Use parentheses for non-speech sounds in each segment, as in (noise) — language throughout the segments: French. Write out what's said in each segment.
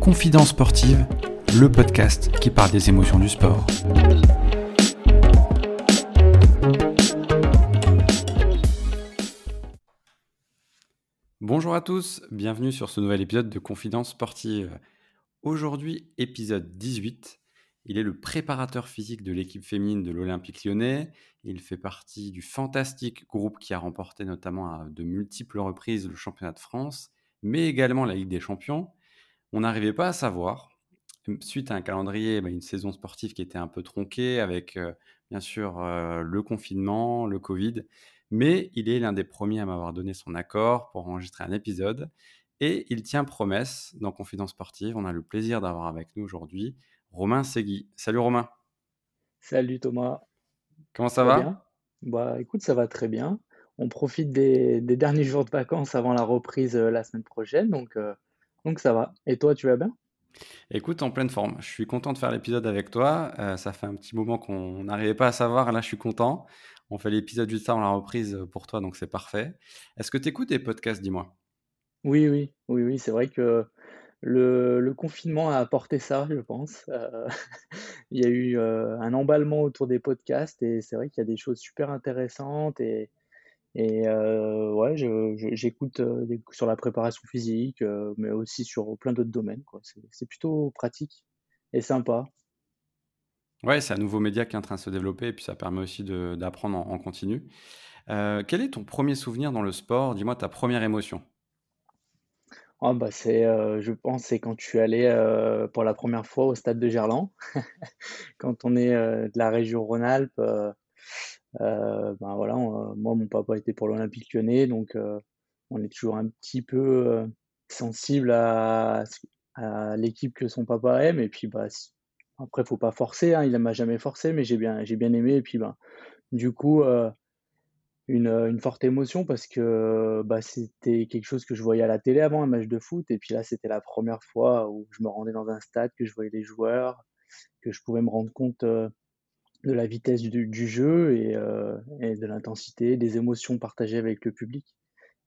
Confidence sportive, le podcast qui parle des émotions du sport. Bonjour à tous, bienvenue sur ce nouvel épisode de Confidence sportive. Aujourd'hui, épisode 18. Il est le préparateur physique de l'équipe féminine de l'Olympique lyonnais. Il fait partie du fantastique groupe qui a remporté notamment à de multiples reprises le championnat de France, mais également la Ligue des Champions. On n'arrivait pas à savoir, suite à un calendrier, bah, une saison sportive qui était un peu tronquée avec euh, bien sûr euh, le confinement, le Covid, mais il est l'un des premiers à m'avoir donné son accord pour enregistrer un épisode. Et il tient promesse dans Confidence Sportive. On a le plaisir d'avoir avec nous aujourd'hui Romain Segui. Salut Romain. Salut Thomas. Comment ça, va? Bah écoute, ça va très bien. On profite des, derniers jours de vacances avant la reprise euh, la semaine prochaine, donc, euh, donc ça va. Et toi, tu vas bien? Écoute, en pleine forme. Je suis content de faire l'épisode avec toi. Euh, ça fait un petit moment qu'on n'arrivait pas à savoir. Là, je suis content. On fait l'épisode juste avant la reprise pour toi, donc c'est parfait. Est-ce que tu écoutes des podcasts, dis-moi? Oui, oui, oui, oui. C'est vrai que le, confinement a apporté ça, je pense. Euh, (laughs) il y a eu euh, un emballement autour des podcasts et c'est vrai qu'il y a des choses super intéressantes et, euh, ouais, j'écoute sur la préparation physique, mais aussi sur plein d'autres domaines. C'est plutôt pratique et sympa. Ouais, c'est un nouveau média qui est en train de se développer et puis ça permet aussi d'apprendre en, en, continu. quel est ton premier souvenir dans le sport? Dis-moi ta première émotion. Ah bah c'est, euh, je pense, c'est quand suis allé euh, pour la première fois au stade de Gerland. (laughs) Quand on est euh, de la région Rhône-Alpes, ben voilà, moi mon papa était pour l'Olympique Lyonnais, donc on est toujours un petit peu sensible à, l'équipe que son papa aime. Et puis bah après faut pas forcer, hein, il ne m'a jamais forcé, mais j'ai bien, j'ai bien aimé. Et puis ben du coup une, une forte émotion parce que, bah, c'était quelque chose que je voyais à la télé avant, un match de foot et puis là, c'était la première fois où je me rendais dans un stade, que je voyais les joueurs, que je pouvais me rendre compte, de la vitesse du du jeu et et de l'intensité, des émotions partagées avec le public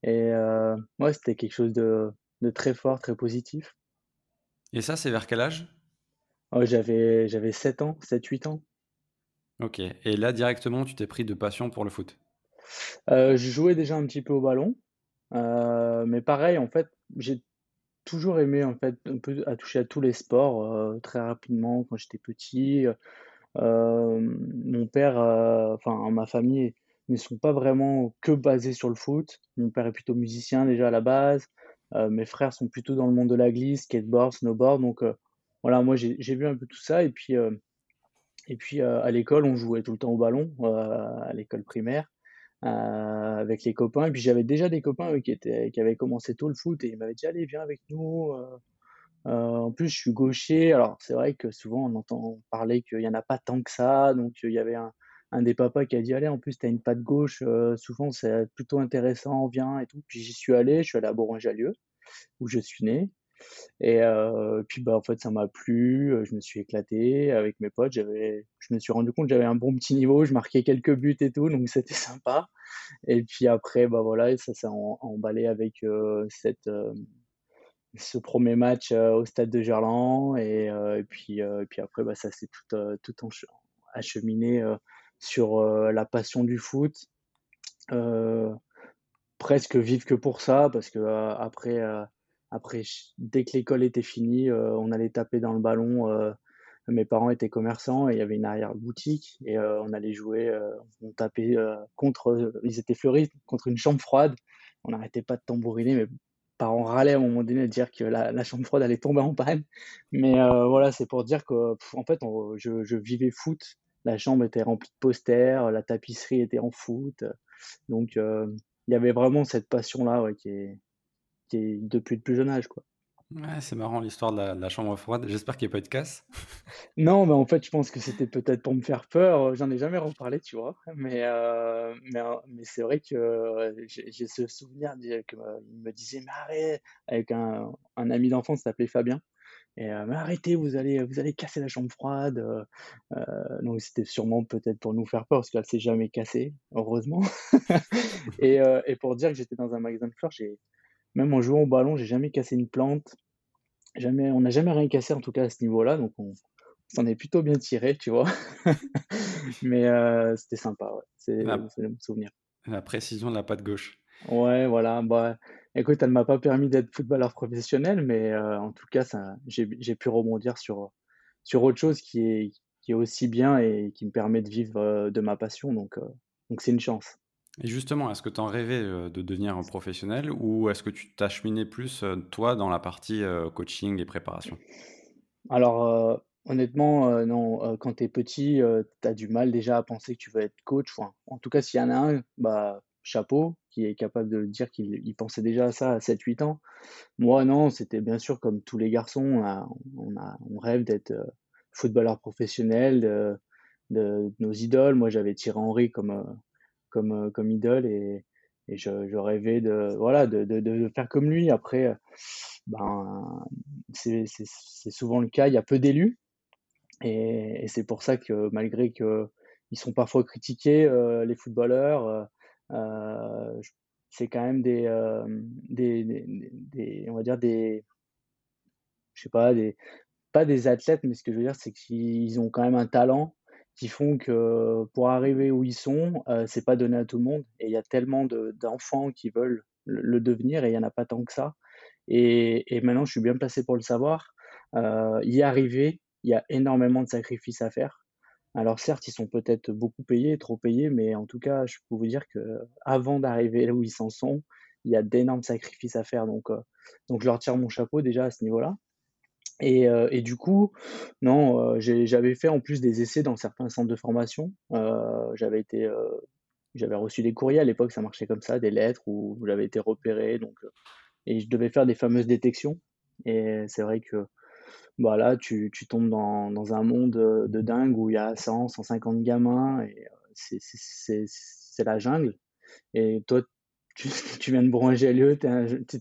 et heu, ouais, c'était quelque chose de de très fort, très positif. Et ça, c'est vers quel âge? Oh, j'avais j'avais 7 ans, 7-8 ans. OK et là, directement, tu t'es pris de passion pour le foot? Euh, je jouais déjà un petit peu au ballon, euh, mais pareil, en fait, j'ai toujours aimé, en fait, un peu à toucher à tous les sports, heu, très rapidement quand j'étais petit, mon père, enfin ma famille ne sont pas vraiment que basés sur le foot. Mon père est plutôt musicien déjà à la base, mes frères sont plutôt dans le monde de la glisse, skateboard, snowboard, donc voilà, moi j'ai j'ai vu un peu tout ça et puis, et puis, à l'école, on jouait tout le temps au ballon, à l'école primaire. Euh, avec les copains. Et puis j'avais déjà des copains qui, étaient, qui avaient commencé tôt le foot et ils m'avaient dit allez viens avec nous. Euh, euh, en plus je suis gaucher. Alors c'est vrai que souvent on entend parler qu'il n'y en a pas tant que ça. Donc il y avait un, des papas qui a dit allez en plus tu as une patte gauche. souvent c'est plutôt intéressant, viens et tout. Puis j'y suis allé. Je suis allé à Bourgoin-Jallieu où je suis né. Et puis bah, en fait, ça m'a plu, je me suis éclaté avec mes potes. J'avais, je me suis rendu compte que j'avais un bon petit niveau, je marquais quelques buts et tout, donc (laughs) c'était sympa. Et puis après, bah voilà, ça s'est emballé avec cette, ce premier match au stade de Gerland. Et, puis, et puis après, bah, ça s'est tout, tout acheminé sur la passion du foot. presque vive que pour ça, parce que après après, dès que l'école était finie, euh, on allait taper dans le ballon. Euh, mes parents étaient commerçants et il y avait une arrière-boutique et euh, on allait jouer, on tapait contre, ils étaient fleuristes, contre une chambre froide. On n'arrêtait pas de tambouriner, mes parents râlaient à un moment donné de dire que la, chambre froide allait tomber en panne. Mais voilà, c'est pour dire que en fait, je, vivais foot. La chambre était remplie de posters, la tapisserie était en foot. Donc, il y avait vraiment cette passion-là qui est, depuis le plus jeune âge, quoi. Ouais, c'est marrant l'histoire de la, chambre froide. J'espère qu'il n'y a pas eu de casse. (laughs) Non, mais en fait, je pense que c'était peut-être pour me faire peur. J'en ai jamais reparlé, tu vois. Mais, euh, mais, euh, mais c'est vrai que euh, j'ai ce souvenir qu'il me disait, mais arrête, avec un, un ami d'enfance qui s'appelait Fabien. et «Mais arrêtez, vous allez vous allez casser la chambre froide», donc c'était sûrement peut-être pour nous faire peur parce qu'elle s'est jamais cassée, heureusement (laughs) et et pour dire que j'étais dans un magasin de fleurs, j'ai même en jouant au ballon, j'ai jamais cassé une plante, jamais on n'a jamais rien cassé en tout cas à ce niveau-là, donc on s'en est plutôt bien tiré, tu vois? (laughs) Mais heu, c'était sympa, ouais, c'est bons souvenirs. la précision de la patte gauche. Ouais, voilà, bah, écoute, elle m'a pas permis d'être footballeur professionnel, mais heu, en tout cas, j'ai pu rebondir sur, sur autre chose qui est qui est aussi bien et qui me permet de vivre, heu, de ma passion, donc donc c'est une chance. Et justement, est-ce que tu en rêvais, heu, de devenir un professionnel ou est-ce que tu t'acheminais plus, heu, toi, dans la partie, heu, coaching et préparation? Alors, honnêtement, non, quand tu es petit, tu as du mal déjà à penser que tu vas être coach, en tout cas, s'il y en a un, bah, chapeau, qui est capable de dire qu'il il pensait déjà à ça à sept huit ans. Moi, non, c'était bien sûr comme tous les garçons, on a on rêve d'être, footballeur professionnel, de de nos idoles. Moi, j'avais Thierry Henry comme, comme, comme idole et et je rêvais de voilà, de de faire comme lui. Après, ben, c'est souvent le cas, il y a peu d'élus et et c'est pour ça que malgré qu'ils sont parfois critiqués, les footballeurs, c'est quand même des des des on va dire des je sais pas, des pas des athlètes, mais ce que je veux dire, c'est qu'ils ont quand même un talent qui font que pour arriver où ils sont, heu, c'est pas donné à tout le monde et il y a tellement de d'enfants qui veulent le devenir et il y en a pas tant que ça et et maintenant je suis bien placé pour le savoir. Heu, y arriver, il y a énormément de sacrifices à faire. Alors certes, ils sont peut-être beaucoup payés, trop payés, mais en tout cas, je peux vous dire qu'avant d'arriver là où ils en sont, il y a d'énormes sacrifices à faire donc heu, donc je leur tire mon chapeau déjà à ce niveau-là. Et heu et du coup, non, j'ai j'avais fait en plus des essais dans certains centres de formation. Heu, j'avais été, j'avais reçu des courriers à l'époque, ça marchait comme ça, des lettres où j'avais été repéré donc et je devais faire des fameuses détections et c'est vrai que, bah, tu tu tombes dans dans un monde, de dingue où il y a 100-150 gamins et c'est la jungle et toi, tu (laughs) viens de bronzer lieu, tu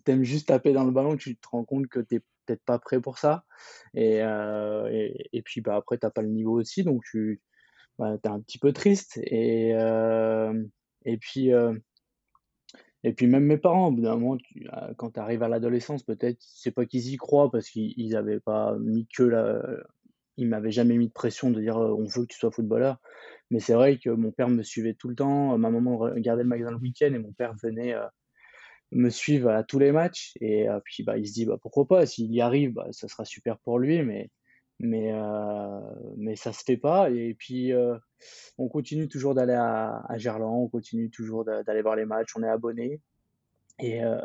aimes juste taper dans le ballon, tu te rends compte que tu es peut-être pas prêt pour ça. Et heu et puis, bah, après tu as pas le niveau aussi donc tu bah, es un petit peu triste. Et hem et puis, heu et puis même mes parents, au bout d'un moment, quand tu arrives à l'adolescence, peut-être, c'est pas qu'ils y croient parce qu'ils ils avaient pas mis que la ils m'avaient jamais mis de pression de dire, «On veut que tu sois footballeur». Mais c'est vrai que mon père me suivait tout le temps, ma maman regardait le magasin le week-end et mon père venait, me suivre à tous les matchs et heu, puis, bah, il se dit: «Bah, pourquoi pas? S'il y arrive, bah, ça sera super pour lui» mais mais heu, mais ça se fait pas et puis, heu, on continue toujours d'aller à à Gerland, on continue toujours d'a d'aller voir les matchs, on est abonné et heu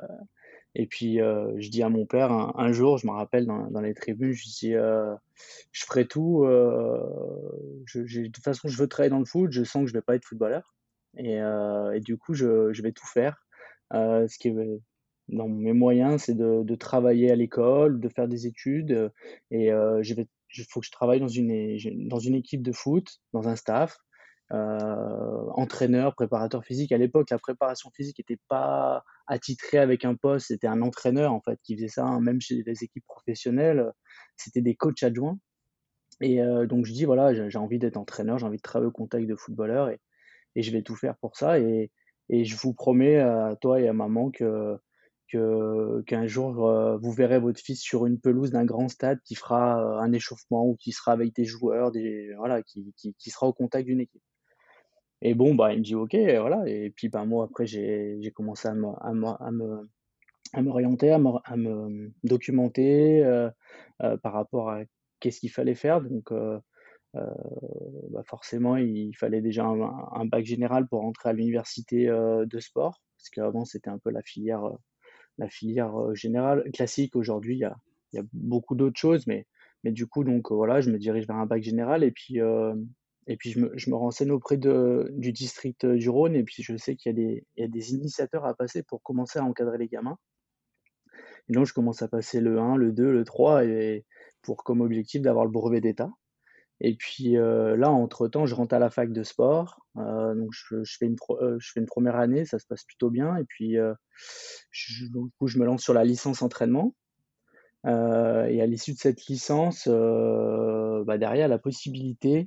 et puis, je dis à mon père un jour, je me rappelle dans dans les tribunes, je dis, «Je ferai tout, je de toute façon, je veux travailler dans le foot, je sens que je vais pas être footballeur et et du coup, je je vais tout faire». Heu, ce qui est dans mes moyens, c'est de de travailler à l'école, de faire des études, heu et vais il faut que je travaille dans une dans une équipe de foot, dans un staff, heu, entraîneur, préparateur physique. À l'époque, la préparation physique était pas attitrée avec un poste, c'était un entraîneur, en fait, qui faisait ça, hein, même chez les équipes professionnelles, c'était des coachs adjoints et donc je dis: «Voilà, j'ai envie d'être entraîneur, j'ai envie de travailler au contact de footballeurs et et je vais tout faire pour ça et et je vous promets à toi et à maman que qu'un jour, heu, vous verrez votre fils sur une pelouse d'un grand stade qui fera, heu, un échauffement ou qui sera avec des joueurs, des voilà, qui qui qui sera au contact d'une équipe» et bon, bah, il me dit: «OK» et voilà. Et puis, bah, moi après j'ai commencé à me à me à m'orienter, à me à me documenter, heu, par rapport à qu'est-ce qu'il fallait faire. Donc bah, forcément il fallait déjà un bac général pour rentrer à l'université, heu, de sport. Parce qu'avant c'était un peu la filière, heu, la filière, générale classique. Aujourd'hui, il y a beaucoup d'autres choses mais du coup donc voilà, je me dirige vers un bac général et puis, je me renseigne auprès du district, du Rhône et puis je sais qu'il y a des il y a des initiateurs à passer pour commencer à encadrer les gamins et donc je commence à passer le 1, le 2, le 3 et pour comme objectif d'avoir le brevet d'État et puis, heu, là, entre-temps, je rentre à la fac de sport, heu, donc je fais une heu, je fais une 1re année, ça se passe plutôt bien. Et puis, je du coup, je me lance sur la licence entraînement, et à l'issue de cette licence, bah, derrière la possibilité,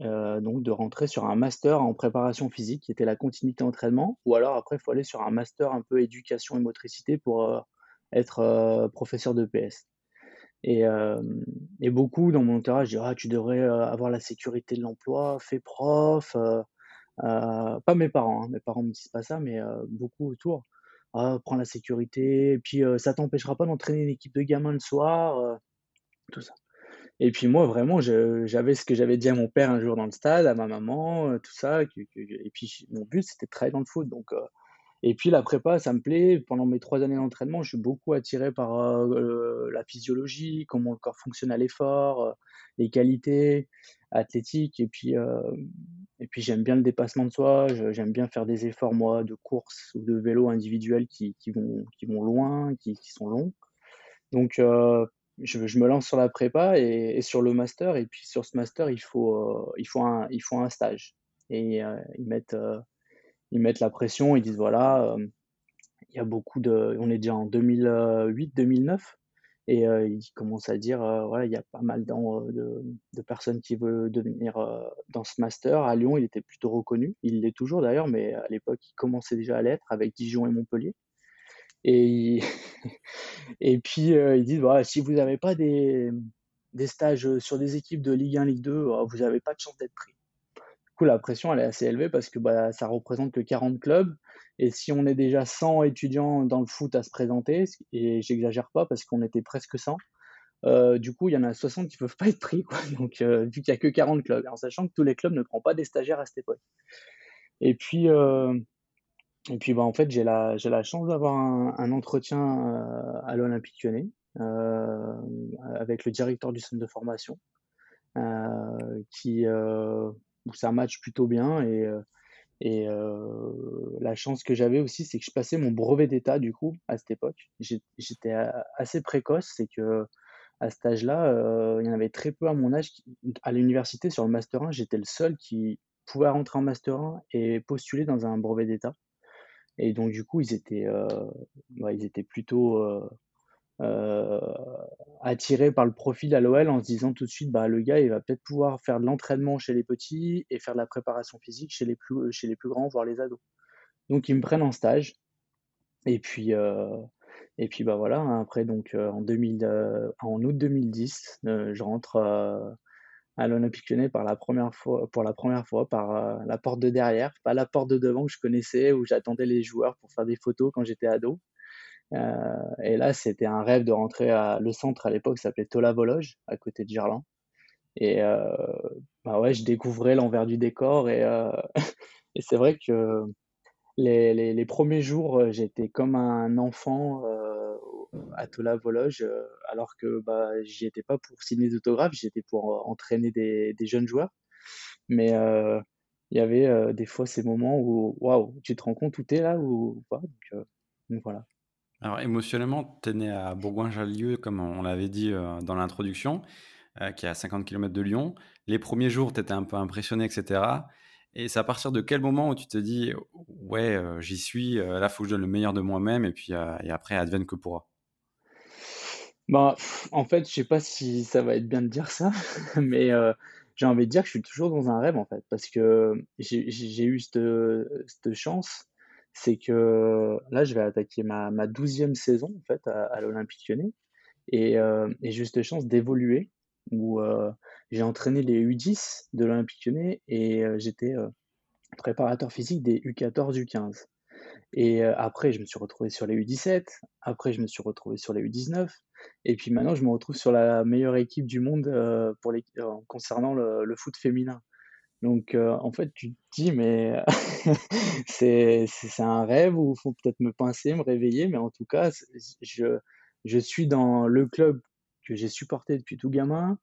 donc de rentrer sur un master en préparation physique qui était la continuité entraînement. Ou alors après il faut aller sur un master un peu éducation et motricité pour, être, professeur d'EPS. Et, beaucoup dans mon entourage disent: «Ah tu devrais, avoir la sécurité de l'emploi, fais prof», pas mes parents, hein, mes parents me disent pas ça, mais beaucoup autour: «Ah prends la sécurité et puis, ça t'empêchera pas d'entraîner une équipe de gamins le soir», tout ça. Et puis moi vraiment j'avais ce que j'avais dit à mon père un jour dans le stade, à ma maman, tout ça, et puis mon but c'était de travailler dans le foot donc et puis la prépa, ça me plaît. Pendant mes trois années d'entraînement, je suis beaucoup attiré par euh, la physiologie, comment le corps fonctionne à l'effort, euh, les qualités athlétiques. Et puis, euh, puis j'aime bien le dépassement de soi. J'aime bien faire des efforts, moi, de course ou de vélo individuel qui, qui, vont, qui vont loin, qui, sont longs. Donc, je, je, me lance sur la prépa et, et, sur le master. Et puis, sur ce master, il faut, il faut, un, il faut un stage. Et ils mettent ils mettent la pression, ils disent voilà, euh, il y a beaucoup de. On est déjà en 2008-2009 et euh, ils commencent à dire euh, voilà, il y a pas mal de, personnes qui veulent devenir dans ce master. À Lyon, il était plutôt reconnu. Il l'est toujours d'ailleurs, mais à l'époque, il commençait déjà à l'être avec Dijon et Montpellier. Et, (laughs) et puis, ils disent voilà, si vous n'avez pas des, des stages sur des équipes de Ligue 1, Ligue 2, vous n'avez pas de chance d'être pris la pression, elle est assez élevée parce que bah, ça représente que 40 clubs. Et si on est déjà 100 étudiants dans le foot à se présenter, et j'exagère pas parce qu'on était presque 100, euh, du coup, il y en a 60 qui peuvent pas être pris, quoi. (laughs) Donc, euh, vu qu'il y a que 40 clubs, en sachant que tous les clubs ne prennent pas des stagiaires à cette époque. Et puis, euh, et puis bah, en fait, j'ai la, j'ai la chance d'avoir un, entretien à l'Olympique lyonnais avec le directeur du centre de formation qui, ça match plutôt bien. Et, euh, et euh, la chance que j'avais aussi, c'est que je passais mon brevet d'état du coup à cette époque. J'étais assez précoce, c'est que à cet âge-là, euh, il y en avait très peu à mon âge. À l'université, sur le Master 1, j'étais le seul qui pouvait rentrer en Master 1 et postuler dans un brevet d'État. Et donc, du coup, ils étaient, ils étaient plutôt attiré par le profil à l'OL en se disant tout de suite, bah, le gars, il va peut-être pouvoir faire de l'entraînement chez les petits et faire de la préparation physique chez les plus, chez les plus grands, voire les ados. Donc, ils me prennent en stage. Et puis, euh, et puis bah voilà, hein, après, donc, euh, en, 2000, en août 2010, je rentre à l'Olympique Lyonnais par la première fois, pour la première fois par la porte de derrière, pas la porte de devant que je connaissais où j'attendais les joueurs pour faire des photos quand j'étais ado. Euh, et là, c'était un rêve de rentrer à le centre à l'époque s'appelait Tola Vologe, à côté de Gerland. Et euh, bah ouais, je découvrais l'envers du décor et, euh, (laughs) et c'est vrai que les, les, premiers jours, j'étais comme un enfant à Tola Vologe, alors que bah, j'y étais pas pour signer d'autographes, j'y étais pour entraîner des, des, jeunes joueurs. Mais il y avait des fois ces moments où waouh, tu te rends compte où tu es là ou donc voilà. Alors émotionnellement, tu es né à Bourgoin-Jallieu, comme on l'avait dit euh, dans l'introduction, euh, qui est à 50 km de Lyon. Les premiers jours, tu étais un peu impressionné, etc. Et c'est à partir de quel moment où tu te dis, ouais, euh, j'y suis, là, faut que je donne le meilleur de moi-même, et puis et après, advienne que pourra bah, En fait, je sais pas si ça va être bien de dire ça, (laughs) mais j'ai envie de dire que je suis toujours dans un rêve, en fait, parce que j'ai eu cette chance c'est que là, je vais attaquer ma, ma 12e saison en fait, à, l'Olympique lyonnais et, euh, et j'ai juste chance d'évoluer où euh, j'ai entraîné les U10 de l'Olympique lyonnais et euh, j'étais préparateur physique des U14, U15. Et après, je me suis retrouvé sur les U17, après, je me suis retrouvé sur les U19, et puis maintenant, je me retrouve sur la meilleure équipe du monde pour concernant le, foot féminin. Donc, en fait, tu te dis, mais (laughs) c'est un rêve ou faut peut-être me pincer, me réveiller, mais en tout cas, je, je suis dans le club que j'ai supporté depuis tout gamin,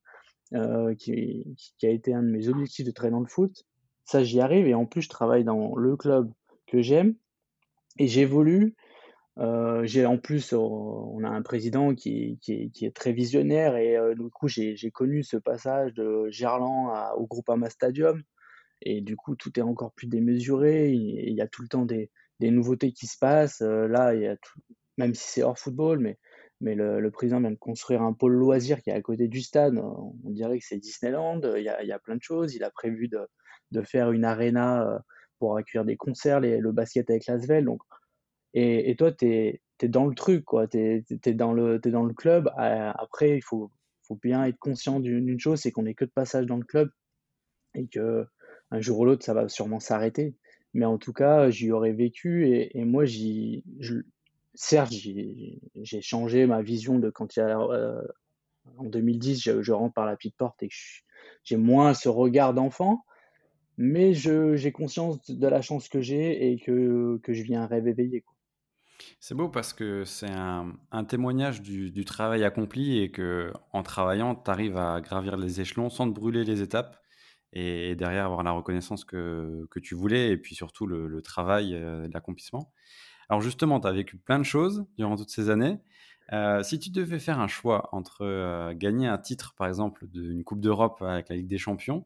qui, qui, a été un de mes objectifs de traîner dans le foot. Ça, j'y arrive et en plus, je travaille dans le club que j'aime et j'évolue euh, j'ai en plus, on a un président qui, est, très visionnaire et euh, du coup, j'ai connu ce passage de Gerland à, au Groupama Stadium et du coup, tout est encore plus démesuré. Il, y a tout le temps des, nouveautés qui se passent. Euh, là, il y a même si c'est hors football, mais le, président vient de construire un pôle loisir qui est à côté du stade. On dirait que c'est Disneyland. Il y, a, plein de choses. Il a prévu de, faire une arena pour accueillir des concerts, le basket avec l'Asvel. Donc, et, toi, tu es, dans le truc. Tu es, dans le, club. Après, il faut, bien être conscient d'une chose c'est qu'on n'est que de passage dans le club et que un jour ou l'autre, ça va sûrement s'arrêter. Mais en tout cas, j'y aurais vécu et, moi, certes, j'ai changé ma vision de quand il y a, euh, en 2010, je, rentre par la petite porte et j'ai moins ce regard d'enfant, mais j'ai conscience de la chance que j'ai et que, que je vis un rêve éveillé. C'est beau parce que c'est un, témoignage du, travail accompli et que en travaillant, tu arrives à gravir les échelons sans te brûler les étapes et, derrière avoir la reconnaissance que, tu voulais et puis surtout le, le travail, euh, l'accomplissement. Alors justement, tu as vécu plein de choses durant toutes ces années. Euh, si tu devais faire un choix entre euh, gagner un titre, par exemple, d'une Coupe d'Europe avec la Ligue des Champions,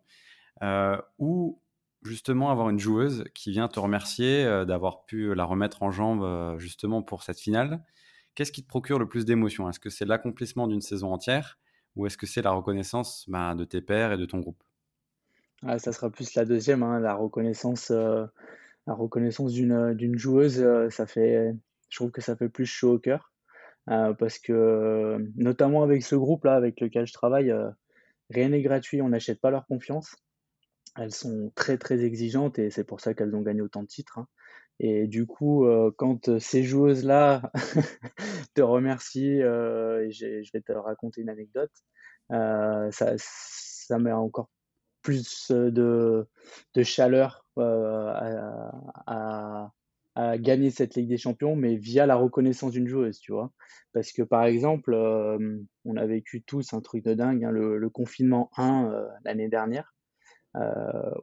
euh, ou justement avoir une joueuse qui vient te remercier d'avoir pu la remettre en jambe justement pour cette finale, qu'est-ce qui te procure le plus d'émotion Est-ce que c'est l'accomplissement d'une saison entière ou est-ce que c'est la reconnaissance bah, de tes pairs et de ton groupe? Ah, Ça sera plus la deuxième, hein, la reconnaissance reconnaissance d'une euh, joueuse, euh, ça fait, je trouve que ça fait plus chaud au cœur. Euh, parce que, notamment avec ce groupe-là avec lequel je travaille, rien n'est gratuit, on n'achète pas leur confiance. Elles sont très très exigeantes et c'est pour ça qu'elles ont gagné autant de titres. Hein. Et du coup, quand ces joueuses-là (laughs) te remercient, et je vais te raconter une anecdote, ça, ça met encore plus de, de chaleur à, gagner cette Ligue des Champions, mais via la reconnaissance d'une joueuse, tu vois. Parce que par exemple, on a vécu tous un truc de dingue, hein, le, confinement 1 l'année dernière,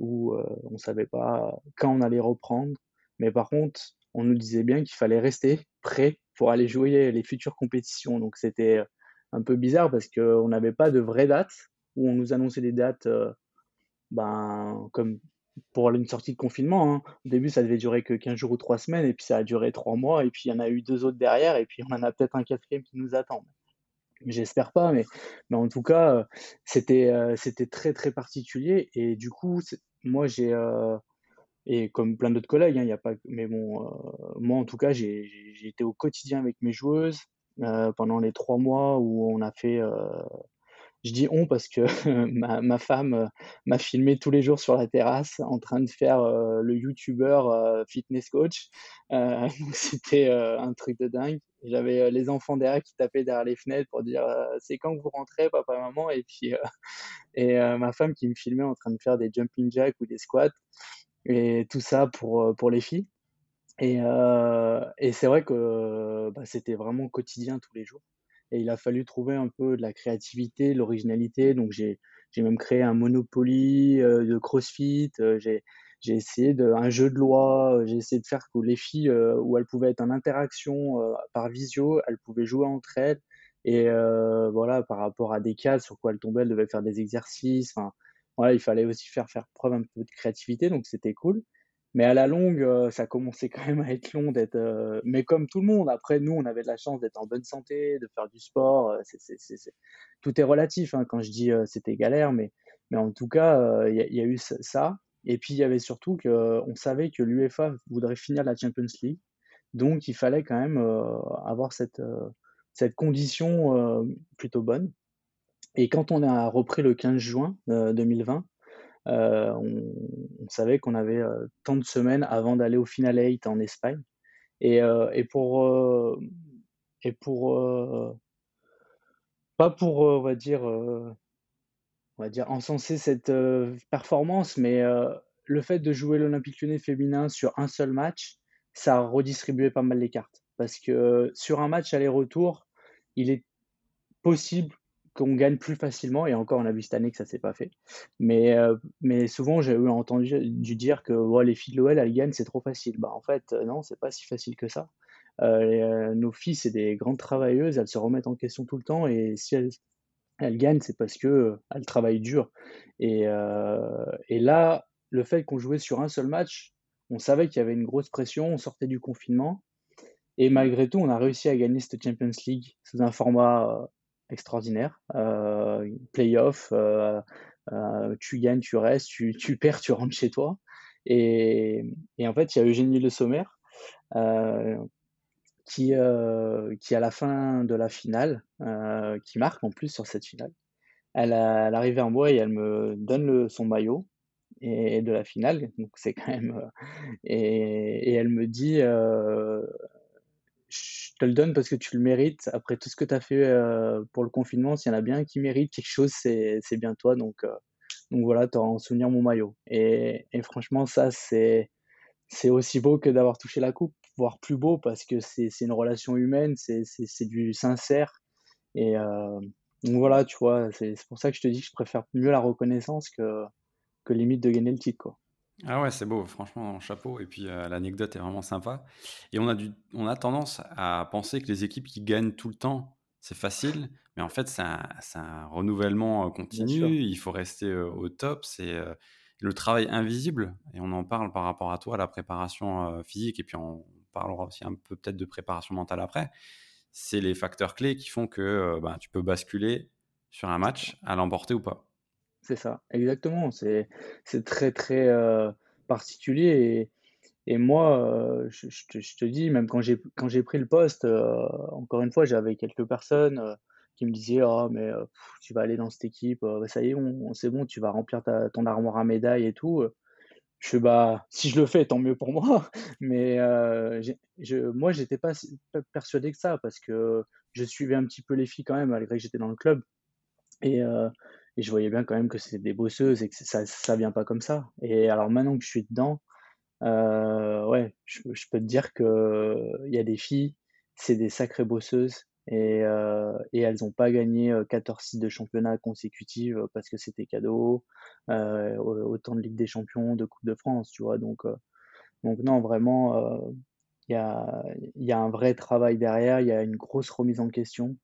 où on ne savait pas quand on allait reprendre, mais par contre, on nous disait bien qu'il fallait rester prêt pour aller jouer les futures compétitions. Donc c'était un peu bizarre parce qu'on n'avait pas de vraies dates, où on nous annonçait des dates ben, comme pour une sortie de confinement. Hein. Au début, ça devait durer que 15 jours ou 3 semaines, et puis ça a duré 3 mois, et puis il y en a eu deux autres derrière, et puis on en a peut-être un quatrième qui nous attend. J'espère pas, mais, mais en tout cas, euh, c'était euh, c'était très très particulier, et du coup, moi j'ai. Euh, et comme plein d'autres collègues, hein, y a pas, mais bon, moi en tout cas, j'ai été au quotidien avec mes joueuses pendant les trois mois où on a fait je dis on parce que (laughs) ma, femme euh, m'a filmé tous les jours sur la terrasse en train de faire euh, le youtubeur euh, fitness coach. (laughs) c'était un truc de dingue. J'avais les enfants derrière qui tapaient derrière les fenêtres pour dire c'est quand vous rentrez papa maman? Et puis (laughs) et ma femme qui me filmait en train de faire des jumping jacks ou des squats et tout ça pour pour les filles. Et, et c'est vrai que bah, c'était vraiment quotidien tous les jours et il a fallu trouver un peu de la créativité, de l'originalité. Donc j'ai même créé un Monopoly euh, de CrossFit. Euh, j'ai j'ai essayé de, un jeu de loi. Euh, j'ai essayé de faire que les filles où elles pouvaient être en interaction par visio, elles pouvaient jouer entre elles. Et voilà, par rapport à des cas sur quoi elles tombaient, elles devaient faire des exercices. Enfin, voilà, il fallait aussi faire faire preuve un peu de créativité, donc c'était cool. Mais à la longue, euh, ça commençait quand même à être long d'être. Euh, mais comme tout le monde, après, nous, on avait de la chance d'être en bonne santé, de faire du sport. Euh, tout est relatif. Hein, quand je dis c'était galère, mais, mais en tout cas, il y, a eu ça. Et puis, il y avait surtout qu'on savait que l'UEFA voudrait finir la Champions League. Donc, il fallait quand même avoir cette, cette condition plutôt bonne. Et quand on a repris le 15 juin 2020, euh, on, savait qu'on avait euh, tant de semaines avant d'aller au Final 8 en Espagne. Et, euh, et pour, pour pas pour, on va dire, on va dire encenser cette performance, mais le fait de jouer l'Olympique lyonnais féminin sur un seul match, ça a redistribué pas mal les cartes. Parce que sur un match aller-retour, il est possible qu'on gagne plus facilement. Et encore, on a vu cette année que ça s'est pas fait. Mais, euh, mais souvent, j'ai entendu dire que les filles de l'OL, elles gagnent, c'est trop facile. Bah, en fait, euh, non, c'est pas si facile que ça. Euh, nos filles, c'est des grandes travailleuses, elles se remettent en question tout le temps. Et si elles, elles gagnent, c'est parce que elles travaillent dur. Et, et là, le fait qu'on jouait sur un seul match, on savait qu'il y avait une grosse pression, on sortait du confinement. Et malgré tout, on a réussi à gagner cette Champions League sous un format extraordinaire. playoff, tu gagnes, tu restes, tu, tu, perds, tu rentres chez toi. Et, et en fait, il y a Eugénie Le Sommer qui, qui, à la fin de la finale, qui marque en plus sur cette finale, elle, elle arrive vers moi et elle me donne le, son maillot et de la finale. Donc c'est quand même. et, elle me dit te le donne parce que tu le mérites. Après tout ce que tu as fait pour le confinement, s'il y en a bien qui mérite quelque chose, c'est bien toi. Donc, donc voilà, tu en souvenir mon maillot. Et, et franchement, ça, c'est aussi beau que d'avoir touché la coupe, voire plus beau parce que c'est une relation humaine, c'est du sincère. Et donc voilà, tu vois, c'est pour ça que je te dis que je préfère mieux la reconnaissance que, que limite de gagner le titre, quoi. Ah ouais, c'est beau, franchement, chapeau. Et puis l'anecdote est vraiment sympa. Et on a, du, on a tendance à penser que les équipes qui gagnent tout le temps, c'est facile, mais en fait, c'est un, renouvellement continu. Il faut rester au top. C'est le travail invisible, et on en parle par rapport à toi, la préparation physique, et puis on parlera aussi un peu peut-être de préparation mentale après. C'est les facteurs clés qui font que bah, tu peux basculer sur un match à l'emporter ou pas. C'est ça, exactement. C'est très, très particulier. Et, moi, je, te, dis, même quand j'ai pris le poste, encore une fois, j'avais quelques personnes qui me disaient Oh, mais tu vas aller dans cette équipe, ça y est, on, c'est bon, tu vas remplir ta, ton armoire à médailles et tout. Je fais bah, si je le fais, tant mieux pour moi. (laughs) Mais je, moi, j'étais pas persuadé que ça parce que je suivais un petit peu les filles quand même, malgré que j'étais dans le club. Et, et je voyais bien quand même que c'était des bosseuses et que ça, ça vient pas comme ça. Et alors maintenant que je suis dedans, ouais, je, peux te dire qu'il y a des filles, c'est des sacrées bosseuses et, euh, et elles n'ont pas gagné 14 sites de championnat consécutifs parce que c'était cadeau, euh, autant de Ligue des Champions, de Coupe de France, tu vois. Donc, donc non, vraiment, il y, a, y a un vrai travail derrière, il y a une grosse remise en question.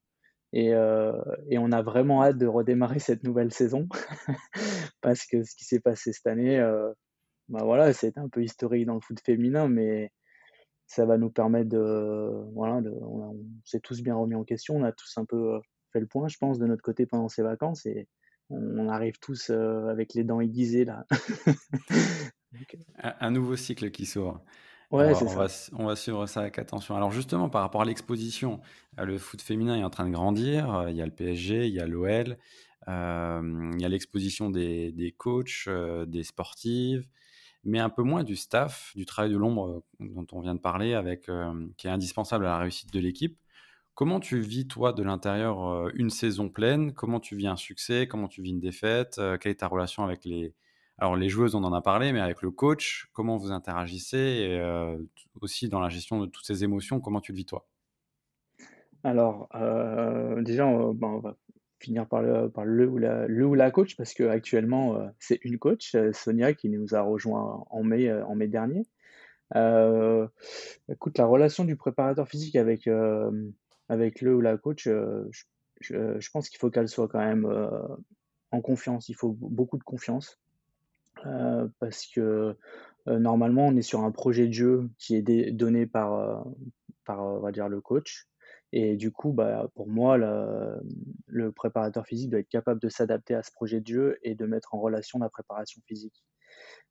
Et, et, on a vraiment hâte de redémarrer cette nouvelle saison (laughs) parce que ce qui s'est passé cette année, bah voilà, c'est un peu historique dans le foot féminin, mais ça va nous permettre de. Voilà, on, s'est tous bien remis en question, on a tous un peu euh, fait le point, je pense, de notre côté pendant ces vacances et on, arrive tous euh, avec les dents aiguisées là. (laughs) un, nouveau cycle qui s'ouvre. Ouais, on, va, on, va, suivre ça avec attention. Alors justement, par rapport à l'exposition, euh, le foot féminin est en train de grandir. Il y a le PSG, il y a l'OL, il y a l'exposition des, des coachs, des sportives, mais un peu moins du staff, du travail de l'ombre euh, dont on vient de parler, avec, euh, qui est indispensable à la réussite de l'équipe. Comment tu vis, toi, de l'intérieur, euh, une saison pleine? Comment tu vis un succès? Comment tu vis une défaite? Quelle est ta relation avec les... Alors, les joueuses, on en a parlé, mais avec le coach, comment vous interagissez Et aussi dans la gestion de toutes ces émotions, comment tu le vis, toi? Alors, déjà, on, ben, on va finir par le, ou, la, le ou la coach, parce qu'actuellement, euh, c'est une coach, euh, Sonia, qui nous a rejoint en mai, euh, en mai dernier. écoute, la relation du préparateur physique avec, avec le ou la coach, je, pense qu'il faut qu'elle soit quand même en confiance. Il faut beaucoup de confiance. Parce que normalement, on est sur un projet de jeu qui est donné par, par on va dire, le coach. Et du coup, bah, pour moi, le, préparateur physique doit être capable de s'adapter à ce projet de jeu et de mettre en relation la préparation physique.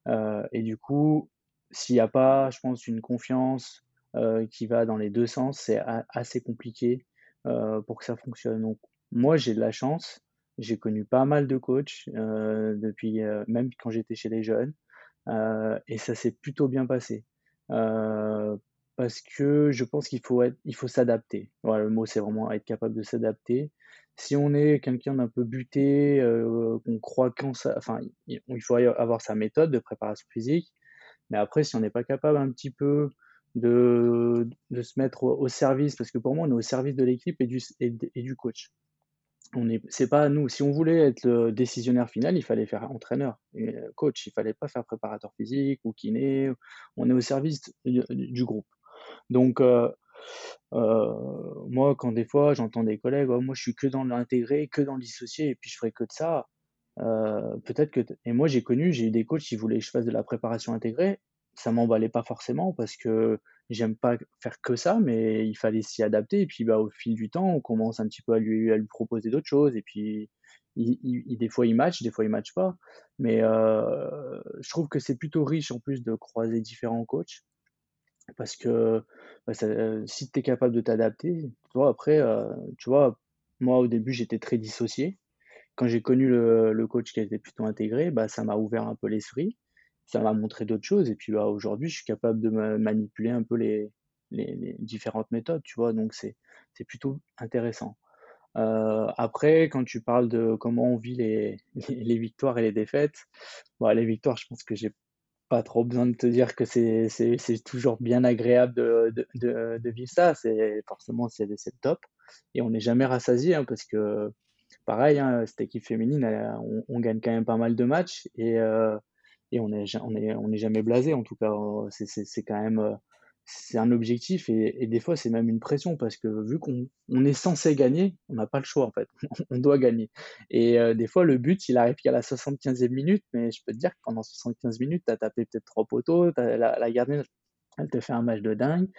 Euh, et du coup, s'il n'y a pas, je pense, une confiance euh, qui va dans les deux sens, c'est assez compliqué euh, pour que ça fonctionne. Donc, moi, j'ai de la chance. J'ai connu pas mal de coachs depuis, même quand j'étais chez les jeunes, et ça s'est plutôt bien passé parce que je pense qu'il faut être, il faut s'adapter. Le mot, c'est vraiment être capable de s'adapter. Si on est quelqu'un d'un peu buté, euh, qu'on croit qu'en ça, enfin, il faut avoir sa méthode de préparation physique. Mais après, si on n'est pas capable un petit peu de, de se mettre au, service, parce que pour moi, on est au service de l'équipe et du, et, du coach. On est, c'est pas nous. Si on voulait être le décisionnaire final, il fallait faire entraîneur, et coach. Il fallait pas faire préparateur physique ou kiné. On est au service du groupe. Donc, euh, euh, moi, quand des fois j'entends des collègues, «Oh, moi je suis que dans l'intégré, que dans le dissocié, et puis je ferai que de ça, euh, peut-être que. Et moi, j'ai connu, j'ai eu des coachs qui voulaient que je fasse de la préparation intégrée. Ça m'emballait pas forcément parce que j'aime pas faire que ça, mais il fallait s'y adapter et puis, bah, au fil du temps, on commence un petit peu à lui à lui proposer d'autres choses et puis il des fois il match, des fois il match pas. Mais, heu, je trouve que c'est plutôt riche en plus de croiser différents coachs parce que, bah, ça, si tu es capable de t'adapter, toi après, heu, tu vois, moi au début j'étais très dissocié. Quand j'ai connu le le coach qui était plutôt intégré, bah, ça m'a ouvert un peu l'esprit. Ça m'a montré d'autres choses et puis, bah, aujourd'hui, je suis capable de ma manipuler un peu les les différentes méthodes, tu vois? Donc c'est plutôt intéressant. Heu, après, quand tu parles de comment on vit les (laughs) les victoires et les défaites, bah, les victoires, je pense que j'ai pas trop besoin de te dire que c'est toujours bien agréable de de vivre ça. C'est forcément, c'est top et on n'est jamais rassasié, hein, parce que pareil, hein, cette équipe féminine, on gagne quand même pas mal de matchs et heu et on n'est on est on est jamais blasé en tout cas, heu, c'est quand même, heu, c'est un objectif et des fois c'est même une pression parce que vu qu'on on est censé gagner, on n'a pas le choix en fait, (laughs) on doit gagner. Et heu, des fois le but il arrive qu'à la 75e minute, mais je peux te dire que pendant 75 minutes, tu as tapé peut-être 3 poteaux, la gardienne, elle te fait un match de dingue,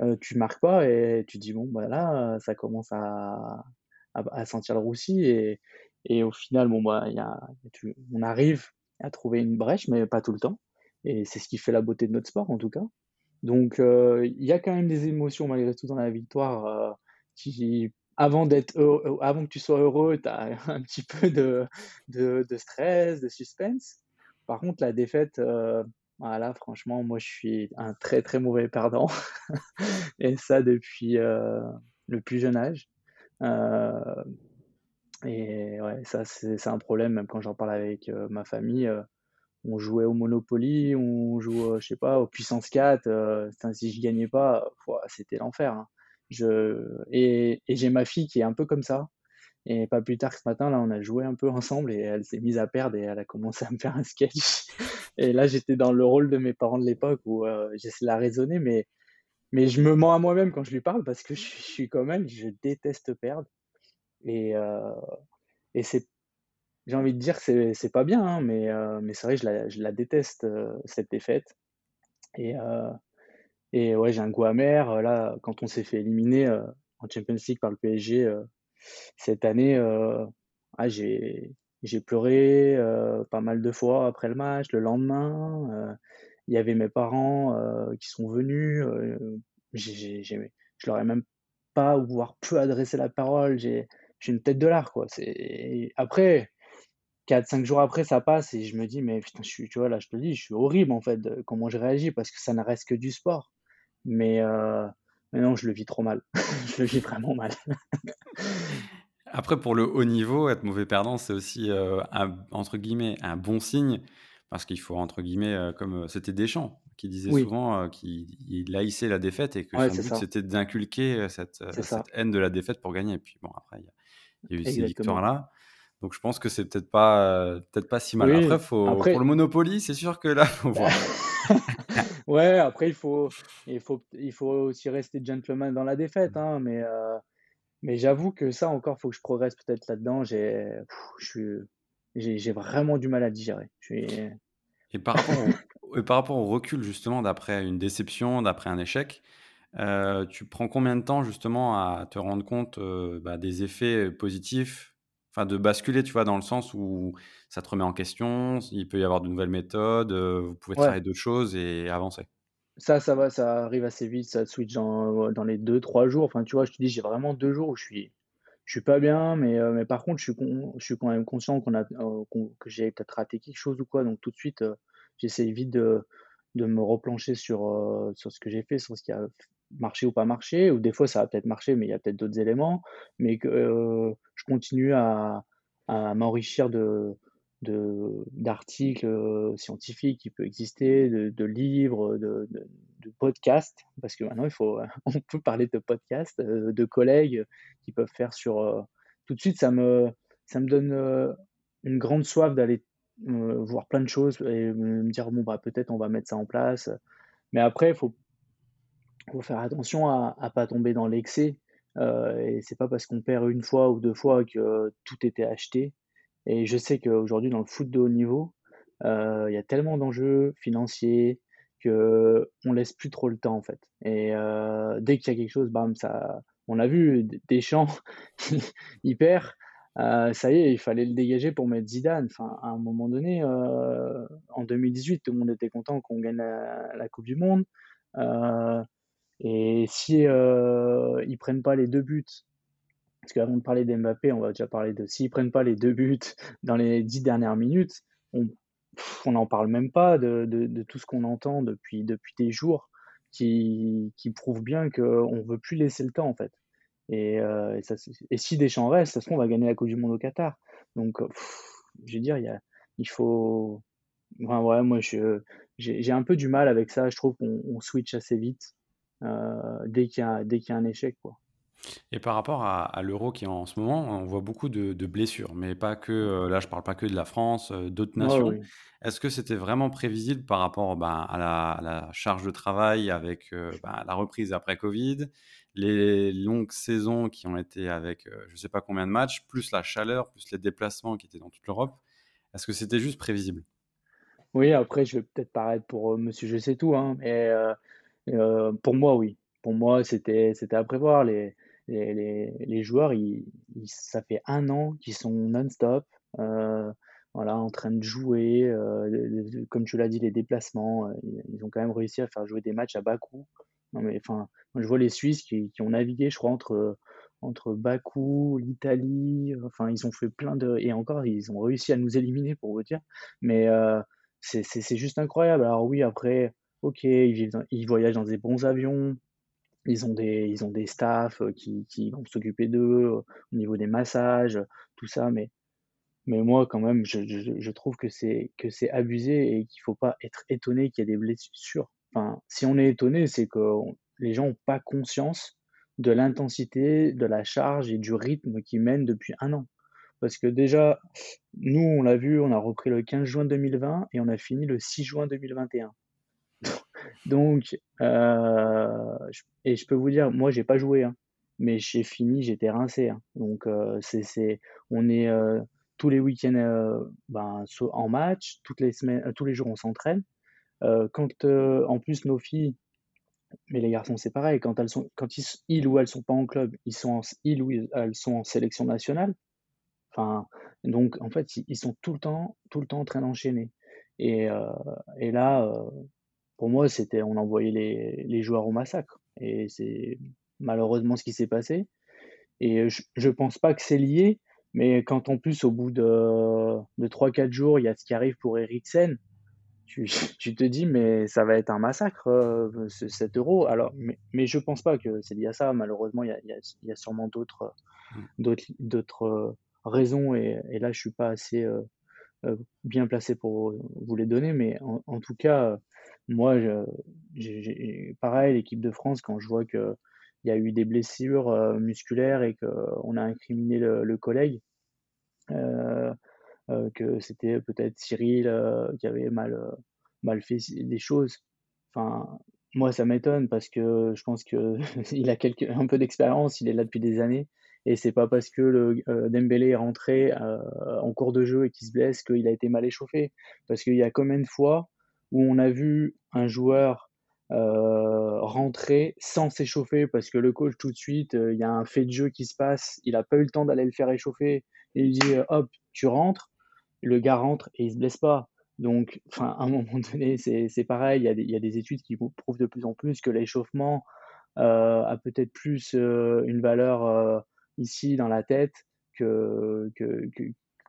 heu, tu marques pas et tu dis: «Bon bah ça commence à à sentir le roussi» et et au final, bon bah, il y a on arrive à trouver une brèche, mais pas tout le temps. Et c'est ce qui fait la beauté de notre sport, en tout cas. Donc, heu, il y a quand même des émotions malgré tout dans la victoire, heu, qui avant heu, avant que tu sois heureux, tu as (laughs) un petit peu de de stress, de suspense. Par contre, la défaite, heu, voilà, franchement, moi, je suis un très, très mauvais perdant (laughs) et ça depuis, le plus jeune âge. Et ouais, ça, c'est un problème, même quand j'en parle avec, ma famille, on jouait au Monopoly, on joue, heu, je sais pas, aux puissance 4, heu, enfin, si je gagnais pas, c'était l'enfer, hein. Je et et j'ai ma fille qui est un peu comme ça. Et pas plus tard que ce matin, là, on a joué un peu ensemble et elle s'est mise à perdre et elle a commencé à me faire un sketch. (laughs) Et là, j'étais dans le rôle de mes parents de l'époque où, j'essaie de la raisonner mais mais je me mens à moi-même quand je lui parle parce que je suis je suis comme elle, je déteste perdre et heu et c'est j'ai envie de dire que c'est pas bien, hein, mais heu, mais c'est vrai, je la je la déteste, heu, cette défaite et heu et ouais, j'ai un goût amer, là, quand on s'est fait éliminer, en Champions League par le PSG, cette année, ah j'ai pleuré, pas mal de fois après le match. Le lendemain, il y avait mes parents, qui sont venus, j'ai j'ai je leur ai même pas ou voire peu adressé la parole. J'ai j'ai une tête de l'art, quoi. C'est après 4-5 jours après, ça passe et je me dis: «Mais putain, je suis» tu vois, là, je te le dis, je suis horrible, en fait, de comment je réagis parce que ça ne reste que du sport. Mais heu, mais non, je le vis trop mal. (laughs) Je le vis vraiment mal. Après, pour le haut niveau, être mauvais perdant, c'est aussi, heu, un entre guillemets, «un bon signe» parce qu'il faut entre guillemets, heu, comme, c'était Deschamps qui disait Oui, souvent, qu'il il haïssait la défaite et que ouais, son but, c'était d'inculquer, cette, cette haine de la défaite pour gagner et puis bon, après, il y a il y a eu ces victoires-là. Donc je pense que c'est peut-être pas, heu, peut-être pas si mal. Après, Oui, faut pour après le Monopoly, c'est sûr que là, faut bah, voir. (laughs) ouais, après il faut il faut il faut aussi rester gentleman dans la défaite, hein, mais heu, mais j'avoue que ça encore, faut que je progresse peut-être là-dedans. J'ai vraiment du mal à digérer. Et par rapport au et par rapport au recul justement d'après une déception, d'après un échec, heu, tu prends combien de temps justement à te rendre compte, heu, bah, des effets, positifs? Enfin de basculer, tu vois? Dans le sens où ça te remet en question, il peut y avoir de nouvelles méthodes, heu, vous pouvez ouais. travailler d'autres choses et avancer. Ça, ça va, ça arrive assez vite, ça switch dans dans les deux trois jours. Enfin, tu vois, je te dis, j'ai vraiment 2 jours où je suis je suis pas bien, mais mais par contre, je suis con je suis quand même conscient qu'on a qu'on que j'ai peut-être raté quelque chose ou quoi, donc tout de suite, heu, j'essaye vite de de me replancher sur, sur ce que j'ai fait, sur ce qui a marché ou pas marché, ou des fois ça a peut-être marché, mais il y a peut-être d'autres éléments, mais que, heu, je continue à à m'enrichir de d'articles, heu, scientifiques qui peuvent exister, de de livres, de de podcasts, parce que maintenant il faut, (laughs) on peut parler de podcasts, heu, de collègues qui peuvent faire sur, tout de suite ça me ça me donne, une grande soif d'aller, voir plein de choses et me dire: «Bon, bah, peut-être on va mettre ça en place», mais après il faut faut faire attention à à pas tomber dans l'excès, heu et c'est pas parce qu'on perd une fois ou 2 fois que tout était acheté et je sais qu'aujourd'hui dans le foot de haut niveau, heu, il y a tellement d'enjeux financiers que on laisse plus trop le temps en fait. Et dès qu'il y a quelque chose, bam, ça. On a vu Deschamps, (laughs) il perd. ça y est, il fallait le dégager pour mettre Zidane. Enfin, à un moment donné, en 2018, tout le monde était content qu'on gagne la, Coupe du Monde. Et si ils prennent pas les deux buts, parce qu'avant de parler d'Mbappé, on va déjà parler de s'ils prennent pas les deux buts (laughs) dans les dix dernières minutes, on, n'en parle même pas de, de, tout ce qu'on entend depuis, depuis des jours qui, qui prouve bien qu'on ne veut plus laisser le temps en fait. Et, euh, et, ça, et si Deschamps reste, ça se on va gagner la Coupe du Monde au Qatar. Donc, je veux dire, il, y a, il faut. Enfin, ouais, moi, j'ai un peu du mal avec ça. Je trouve qu'on switch assez vite euh, dès qu'il y, y, a un échec. Quoi. Et par rapport à, l'euro qui est en ce moment, on voit beaucoup de, blessures, mais pas que, euh, là je parle pas que de la France, euh, d'autres nations. Est-ce que c'était vraiment prévisible par rapport ben, à, la, charge de travail avec euh, ben, la reprise après Covid, les longues saisons qui ont été avec je ne sais pas combien de matchs, plus la chaleur, plus les déplacements qui étaient dans toute l'Europe? Est-ce que c'était juste prévisible? Oui, après je vais peut-être paraître pour monsieur je sais tout, hein, mais pour moi oui. Pour moi c'était à prévoir. Les, les, les, joueurs, ils, ça fait un an qu'ils sont non-stop, euh, voilà, en train de jouer. Euh, comme tu l'as dit, les déplacements, euh, ils ont quand même réussi à faire jouer des matchs à Bakou. Non mais enfin, je vois les Suisses qui, qui, ont navigué, je crois, entre entre Bakou, l'Italie. Enfin, ils ont fait plein de et encore, ils ont réussi à nous éliminer pour vous dire. Mais c'est juste incroyable. Alors oui, après, ok, ils, voyagent dans des bons avions. Ils ont des, ils ont des staffs qui, qui vont s'occuper d'eux au niveau des massages, tout ça, mais, mais moi, quand même, je, je, trouve que c'est, abusé et qu'il faut pas être étonné qu'il y ait des blessures. Enfin, si on est étonné, c'est que les gens n'ont pas conscience de l'intensité, de la charge et du rythme qui mène depuis un an. Parce que déjà, nous, on l'a vu, on a repris le 15 juin 2020 et on a fini le 6 juin 2021. Donc, euh, et je peux vous dire, moi, j'ai pas joué, hein, mais j'ai fini, j'étais rincé. Hein. Donc, euh, c'est, on est euh, tous les week-ends ben, en match, toutes les semaines, tous les jours, on s'entraîne. quand en plus nos filles, mais les garçons, c'est pareil, quand elles sont, quand ils, ou elles sont pas en club, ils sont en, ils ou elles sont en sélection nationale. Enfin, donc en fait, ils, sont tout le temps, tout le temps en train d'enchaîner. Et, et là, pour moi, c'était on envoyait les, les joueurs au massacre. Et c'est malheureusement ce qui s'est passé. Et je ne pense pas que c'est lié, mais quand en plus, au bout de, de 3-4 jours, il y a ce qui arrive pour Eriksen, tu, (laughs) tu, te dis, mais ça va être un massacre, euh, ce 7 euros. Alors, mais, mais je pense pas que c'est lié à ça. Malheureusement, il y a, il y a, il y a sûrement d'autres mmh. raisons. Et, et, là, je suis pas assez euh, bien placé pour vous les donner. Mais en, tout cas, moi, j'ai pareil, l'équipe de France, quand je vois qu'il y a eu des blessures euh, musculaires et qu'on a incriminé le, collègue, euh, euh, que c'était peut-être Cyril qui avait mal, fait des choses. Enfin, moi, ça m'étonne parce que je pense qu'il (laughs) a un peu d'expérience, il est là depuis des années. Et c'est pas parce que le Dembélé est rentré en cours de jeu et qu'il se blesse qu'il a été mal échauffé. Parce qu'il y a combien de fois où on a vu un joueur euh, rentrer sans s'échauffer parce que le coach tout de suite, euh, il y a un fait de jeu qui se passe, il n'a pas eu le temps d'aller le faire échauffer et il dit euh, hop, tu rentres, le gars rentre et il se blesse pas. Donc, à un moment donné, c'est pareil, il y, il y, a des, études qui prouvent de plus en plus que l'échauffement a peut-être plus une valeur ici dans la tête que, que,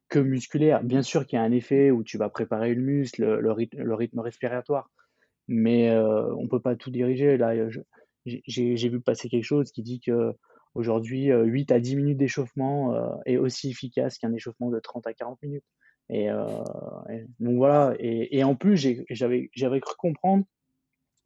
que musculaire. Bien sûr qu'il y a un effet où tu vas préparer le muscle, le, rythme, le rythme respiratoire, mais euh, on peut pas tout diriger. Là, j'ai vu passer quelque chose qui dit que aujourd'hui, 8 euh, à 10 minutes d'échauffement euh, est aussi efficace qu'un échauffement de 30 à 40 minutes. Et, donc voilà. Et, et en plus, j'avais cru comprendre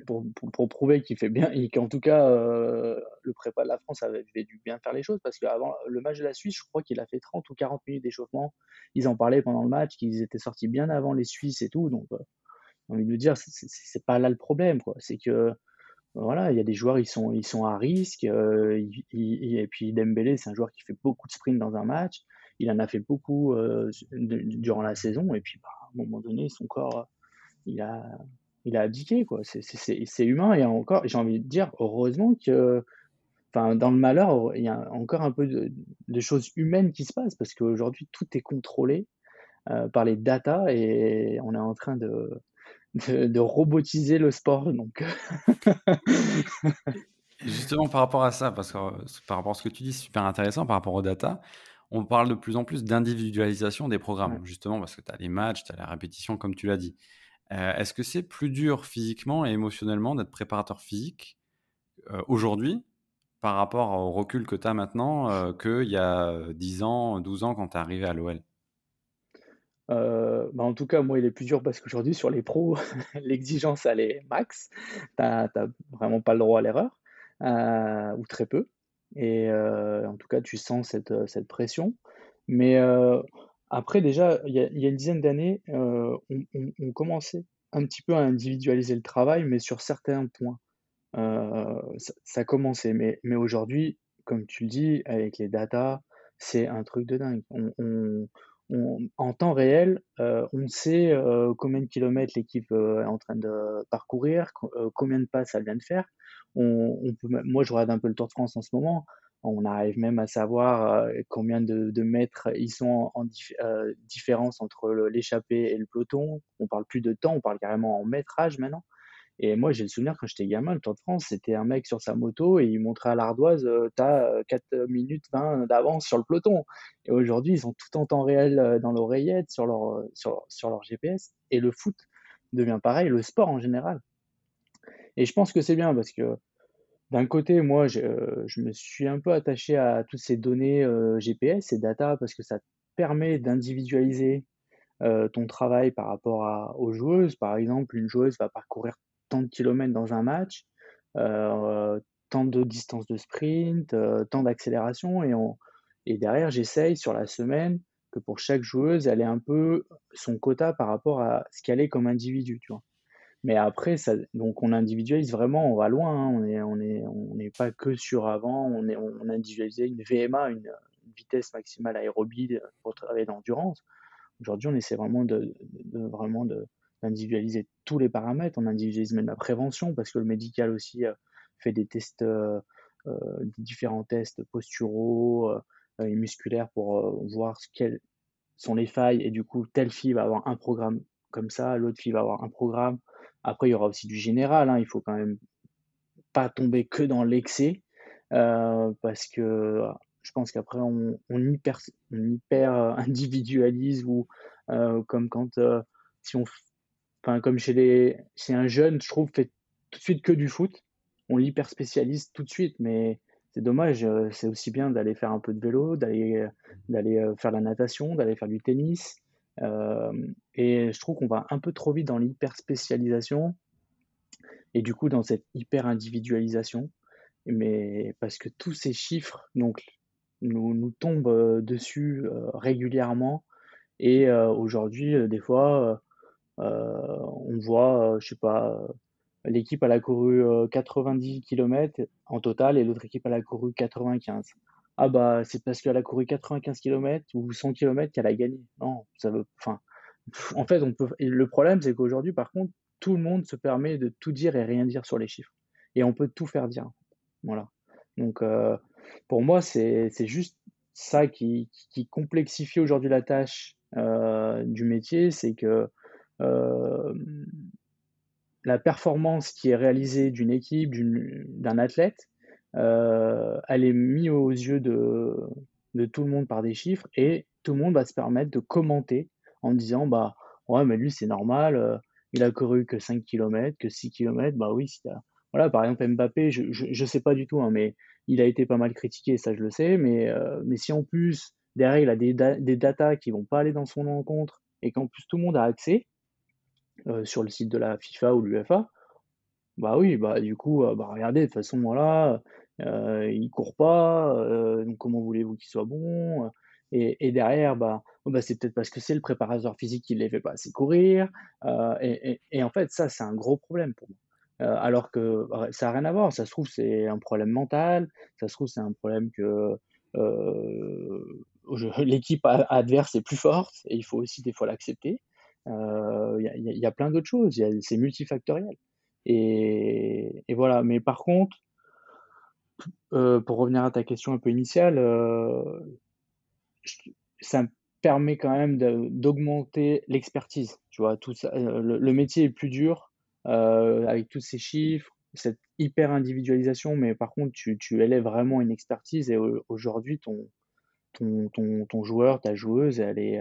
pour, pour, prouver qu'il fait bien et qu'en tout cas euh, le prépa de la France avait, dû bien faire les choses parce qu'avant le match de la Suisse, je crois qu'il a fait 30 ou 40 minutes d'échauffement. Ils en parlaient pendant le match, qu'ils étaient sortis bien avant les Suisses et tout. Donc, euh, envie de dire, c'est pas là le problème, quoi. C'est que voilà, il y a des joueurs, ils sont, ils sont à risque. Euh, et puis Dembélé, c'est un joueur qui fait beaucoup de sprints dans un match. Il en a fait beaucoup durant la saison. Et puis, bah, à un moment donné, son corps, il a il a abdiqué, quoi. C'est humain et encore, j'ai envie de dire, heureusement que enfin, dans le malheur, il y a encore un peu de de choses humaines qui se passent parce qu'aujourd'hui, tout est contrôlé, heu, par les datas et on est en train de de de robotiser le sport donc (laughs) justement par rapport à ça, parce que, par rapport à ce que tu dis, c'est super intéressant par rapport aux data. On parle de plus en plus d'individualisation des ouais. programmes, justement parce que tu as les matchs, tu as la répétition comme tu l'as dit. Heu, est-ce que c'est plus dur physiquement et émotionnellement d'être préparateur physique, heu, aujourd'hui, par rapport au recul que tu as maintenant, heu, qu'il y a, 10 ans, 12 ans quand tu es arrivé à l'OL? Bah, en tout cas, moi, il est plus dur parce qu'aujourd'hui sur les pros, (laughs) l'exigence elle est max. Tu as vraiment pas le droit à l'erreur, ou très peu et en tout cas, tu sens cette, cette pression. Mais après déjà, il y a une dizaine d'années, heu, on commençait un petit peu à individualiser le travail, mais sur certains points. Heu, ça ça commençait, mais mais aujourd'hui, comme tu le dis, avec les datas, c'est un truc de dingue. On on en temps réel, heu, on sait, combien de kilomètres l'équipe, est en train de parcourir, combien de passes elle vient de faire. On moi, je regarde un peu le Tour de France en ce moment, on arrive même à savoir, heu, combien de mètres ils sont en heu, différence entre l'échappée et le peloton. On parle plus de temps, on parle carrément en métrage maintenant. Et moi, j'ai le souvenir quand j'étais gamin, le Tour de France, c'était un mec sur sa moto et il montrait à l'ardoise, heu, tu as, 4 minutes 20 d'avance sur le peloton. Et aujourd'hui, ils ont tout en temps réel, dans l'oreillette, leur, sur sur leur GPS et le foot devient pareil, le sport en général. Et je pense que c'est bien parce que d'un côté, moi, je, heu, je me suis un peu attaché à toutes ces données, heu, GPS, ces data parce que ça permet d'individualiser heu, ton travail par rapport aux joueuses. Par exemple, une joueuse va parcourir tant de kilomètres dans un match, tant de distance de sprint, tant d'accélération et derrière, j'essaye sur la semaine que pour chaque joueuse, elle ait un peu son quota par rapport à ce qu'elle est comme individu? Mais après ça donc on individualise vraiment, on va loin, hein, on est on est on n'est pas que sur avant, on est on a individualisé une VMA, une, vitesse maximale aérobie, pour travailler l'endurance. Aujourd'hui, on essaie vraiment de de vraiment de d'individualiser tous les paramètres. On individualise même la prévention parce que le médical aussi, heu, fait des tests, heu heu, différents tests posturaux, et musculaires pour, voir quelles sont les failles et du coup, telle fille va avoir un programme comme ça, l'autre fille va avoir un programme. Après, il y aura aussi du général, hein, il faut quand même pas tomber que dans l'excès, heu, parce que je pense qu'après on hyper heu, (laughs) individualise ou, heu, comme quand, si on enfin comme chez un jeune, je trouve, fait tout de suite que du foot. On l'hyper spécialise tout de suite, mais c'est dommage, c'est aussi bien d'aller faire un peu de vélo, d'aller, d'aller, faire la natation, d'aller faire du tennis, et je trouve qu'on va un peu trop vite dans l'hyper spécialisation et du coup, dans cette hyper individualisation, mais parce que tous ces chiffres donc nous nous tombent, heu, dessus, heu, régulièrement. Et aujourd'hui, des fois, on voit, je sais pas, l'équipe a couru, heu, 90 kilomètres en total et l'autre équipe a couru 95. Ah bah, c'est parce qu'elle a couru 95 kilomètres ou 100 kilomètres qu'elle a gagné. Non, ça veut enfin, en fait, on peut le problème, c'est qu'aujourd'hui, par contre, tout le monde se permet de tout dire et rien dire sur les chiffres et on peut tout faire dire. Voilà. Donc, heu, pour moi, c'est juste ça qui complexifie aujourd'hui la tâche, heu, du métier. C'est que, hem, la performance qui est réalisée d'une équipe, d'un athlète, elle est mise aux yeux de tout le monde par des chiffres et tout le monde va se permettre de commenter en disant: «Bah, ouais, mais lui, c'est normal, heu, il a couru que 5 kilomètres, que 6 kilomètres». Bah oui, si voilà, par exemple, Mbappé, je je sais pas du tout, hein, mais il a été pas mal critiqué, ça je le sais, mais mais si en plus, derrière, il a des des datas qui vont pas aller dans son encontre et qu'en plus tout le monde a accès, sur le site de la FIFA ou l'UEFA, bah oui, bah du coup, bah regardez, de toute façon, voilà, heu, il court pas, donc comment voulez-vous qu'il soit bon? Et et derrière, bah, oh bah, c'est peut-être parce que c'est le préparateur physique qui les fait pas assez courir, et et en fait, ça, c'est un gros problème pour moi. Alors que, bah, ça a rien à voir, ça se trouve, c'est un problème mental, ça se trouve, c'est un problème que, (laughs) l'équipe adverse est plus forte et il faut aussi des fois l'accepter. Il y, a plein d'autres choses, c'est multifactoriel. Et, voilà, mais par contre, pour revenir à ta question un peu initiale, ça permet quand même d'augmenter l'expertise. Tu vois, tout ça, le, métier est plus dur avec tous ces chiffres, cette hyper individualisation, mais par contre, tu, tu élèves vraiment une expertise et aujourd'hui, ton, ton, ton, ton, joueur, ta joueuse, elle est,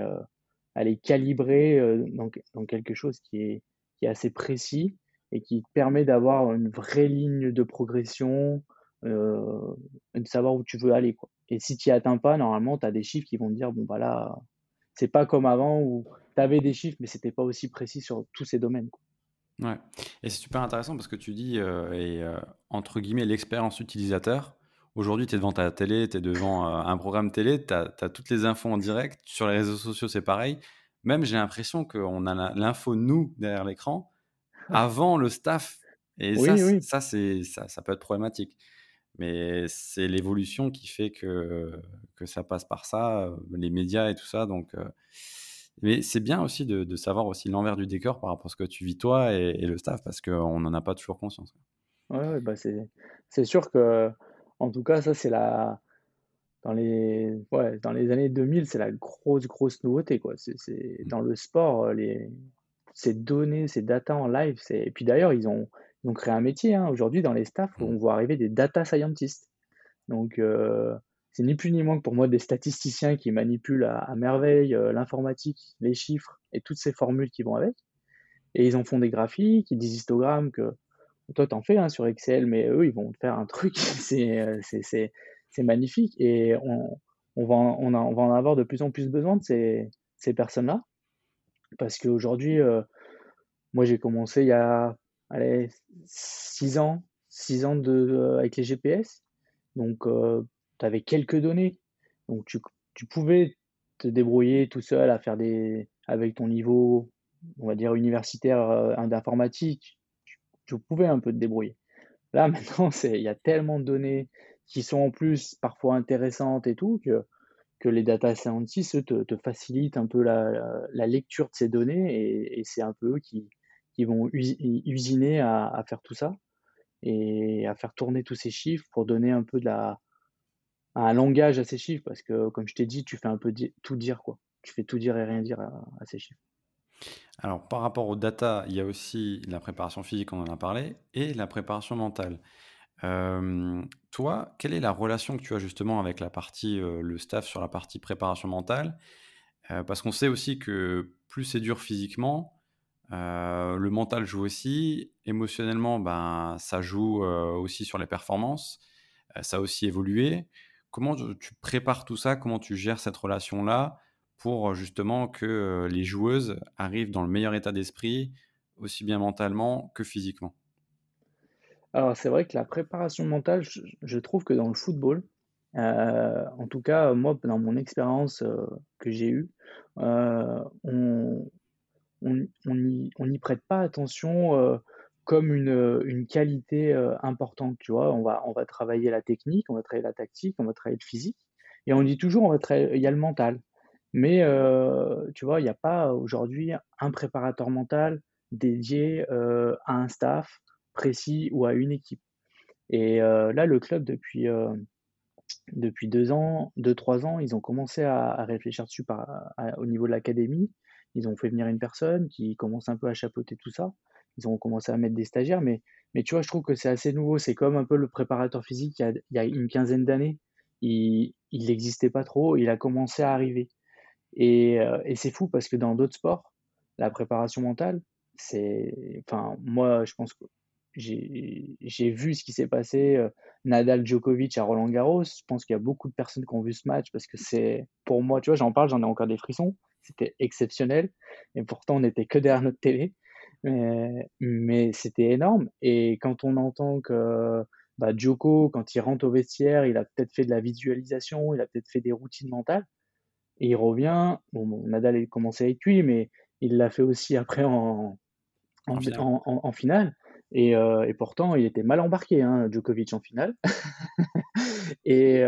elle est calibrée dans, dans, quelque chose qui est, qui est assez précis et qui te permet d'avoir une vraie ligne de progression, euh, de savoir où tu veux aller. Quoi. Et si tu n'y atteins pas, normalement, tu as des chiffres qui vont te dire, bon, bah là, c'est pas comme avant où tu avais des chiffres, mais c'était pas aussi précis sur tous ces domaines. Ouais, et c'est super intéressant parce que tu dis, euh, et, euh, entre guillemets, l'expérience utilisateur. Aujourd'hui, tu es devant ta télé, tu es devant un programme télé, tu as, toutes les infos en direct. Sur les réseaux sociaux, c'est pareil. Même, j'ai l'impression qu'on a l'info, nous, derrière l'écran, avant le staff. Et ça, ça, c'est, ça, ça peut être problématique. Mais c'est l'évolution qui fait que, que ça passe par ça, les médias et tout ça. Donc, mais c'est bien aussi de, savoir aussi l'envers du décor par rapport à ce que tu vis toi et, le staff, parce qu'on n'en a pas toujours conscience. Ouais, bah c'est sûr que, en tout cas, ça, c'est la. Dans les, ouais, dans les années 2000, c'est la grosse, grosse nouveauté. Quoi. C'est, mmh. dans le sport, les, ces données, ces data en live. Et puis d'ailleurs, ils ont, ils ont créé un métier. Hein. Aujourd'hui, dans les staffs, on voit arriver des data scientists. Donc, euh, c'est ni plus ni moins que pour moi des statisticiens qui manipulent à, merveille euh, l'informatique, les chiffres et toutes ces formules qui vont avec. Et ils en font des graphiques, des histogrammes que toi, tu en fais hein, sur Excel, mais eux, ils vont te faire un truc. (laughs) Euh, c'est magnifique. Et on, on, va en, on, on, va en avoir de plus en plus besoin de ces, ces personnes-là. Parce qu'aujourd'hui, moi, j'ai commencé il y a allez, 6 ans, 6 ans de, euh, avec les GPS. Donc, euh, tu avais quelques données. Donc, tu, tu, pouvais te débrouiller tout seul à faire des. avec ton niveau, on va dire, universitaire euh, d'informatique. Tu, tu, pouvais un peu te débrouiller. Là, (laughs) maintenant, il y a tellement de données qui sont en plus parfois intéressantes et tout que, que les data scientists te, te facilitent un peu la, lecture de ces données et, c'est un peu eux qui, vont usiner à, faire tout ça et à faire tourner tous ces chiffres pour donner un peu de la, un langage à ces chiffres parce que comme je t'ai dit, tu fais un peu tout dire quoi. Tu fais tout dire et rien dire à, ces chiffres. Alors par rapport aux data, il y a aussi la préparation physique, on en a parlé, et la préparation mentale. Toi, quelle est la relation que tu as justement avec la partie, le staff sur la partie préparation mentale? Parce qu'on sait aussi que plus c'est dur physiquement, le mental joue aussi. Émotionnellement, ben, ça joue aussi sur les performances. Ça a aussi évolué. Comment tu prépares tout ça? Comment tu gères cette relation-là pour justement que les joueuses arrivent dans le meilleur état d'esprit, aussi bien mentalement que physiquement? Alors, c'est vrai que la préparation mentale, je, trouve que dans le football, en tout cas, moi, dans mon expérience que j'ai eue, on, on n'y prête pas attention euh, comme une, euh, une qualité euh, importante, tu vois. On va, on va travailler la technique, on va travailler la tactique, on va travailler le physique. Et on dit toujours, on va travailler, il y a le mental. Mais tu vois, il n'y a pas aujourd'hui un préparateur mental dédié à un staff précis ou à une équipe. Et là, le club, depuis, depuis deux ans, deux, trois ans, ils ont commencé à, réfléchir dessus au niveau de l'académie. Ils ont fait venir une personne qui commence un peu à chapeauter tout ça. Ils ont commencé à mettre des stagiaires, mais, mais tu vois, je trouve que c'est assez nouveau. C'est comme un peu le préparateur physique il y a, une quinzaine d'années. Il n'existait pas trop, il a commencé à arriver. Et, euh, et c'est fou parce que dans d'autres sports, la préparation mentale, c'est. Enfin, moi, je pense que j'ai vu ce qui s'est passé. Euh, Nadal Djokovic à Roland Garros. Je pense qu'il y a beaucoup de personnes qui ont vu ce match parce que c'est, pour moi, tu vois, j'en parle, j'en ai encore des frissons c'était exceptionnel. Et pourtant, on n'était que derrière notre télé. Mais, c'était énorme. Et quand on entend que bah, Joko, quand il rentre au vestiaire, il a peut-être fait de la visualisation, il a peut-être fait des routines mentales. Et il revient. Bon, Nadal a commencé avec lui, mais il l'a fait aussi après en, en, finale. Et, et, pourtant, il était mal embarqué, hein, Djokovic en finale. (laughs) et,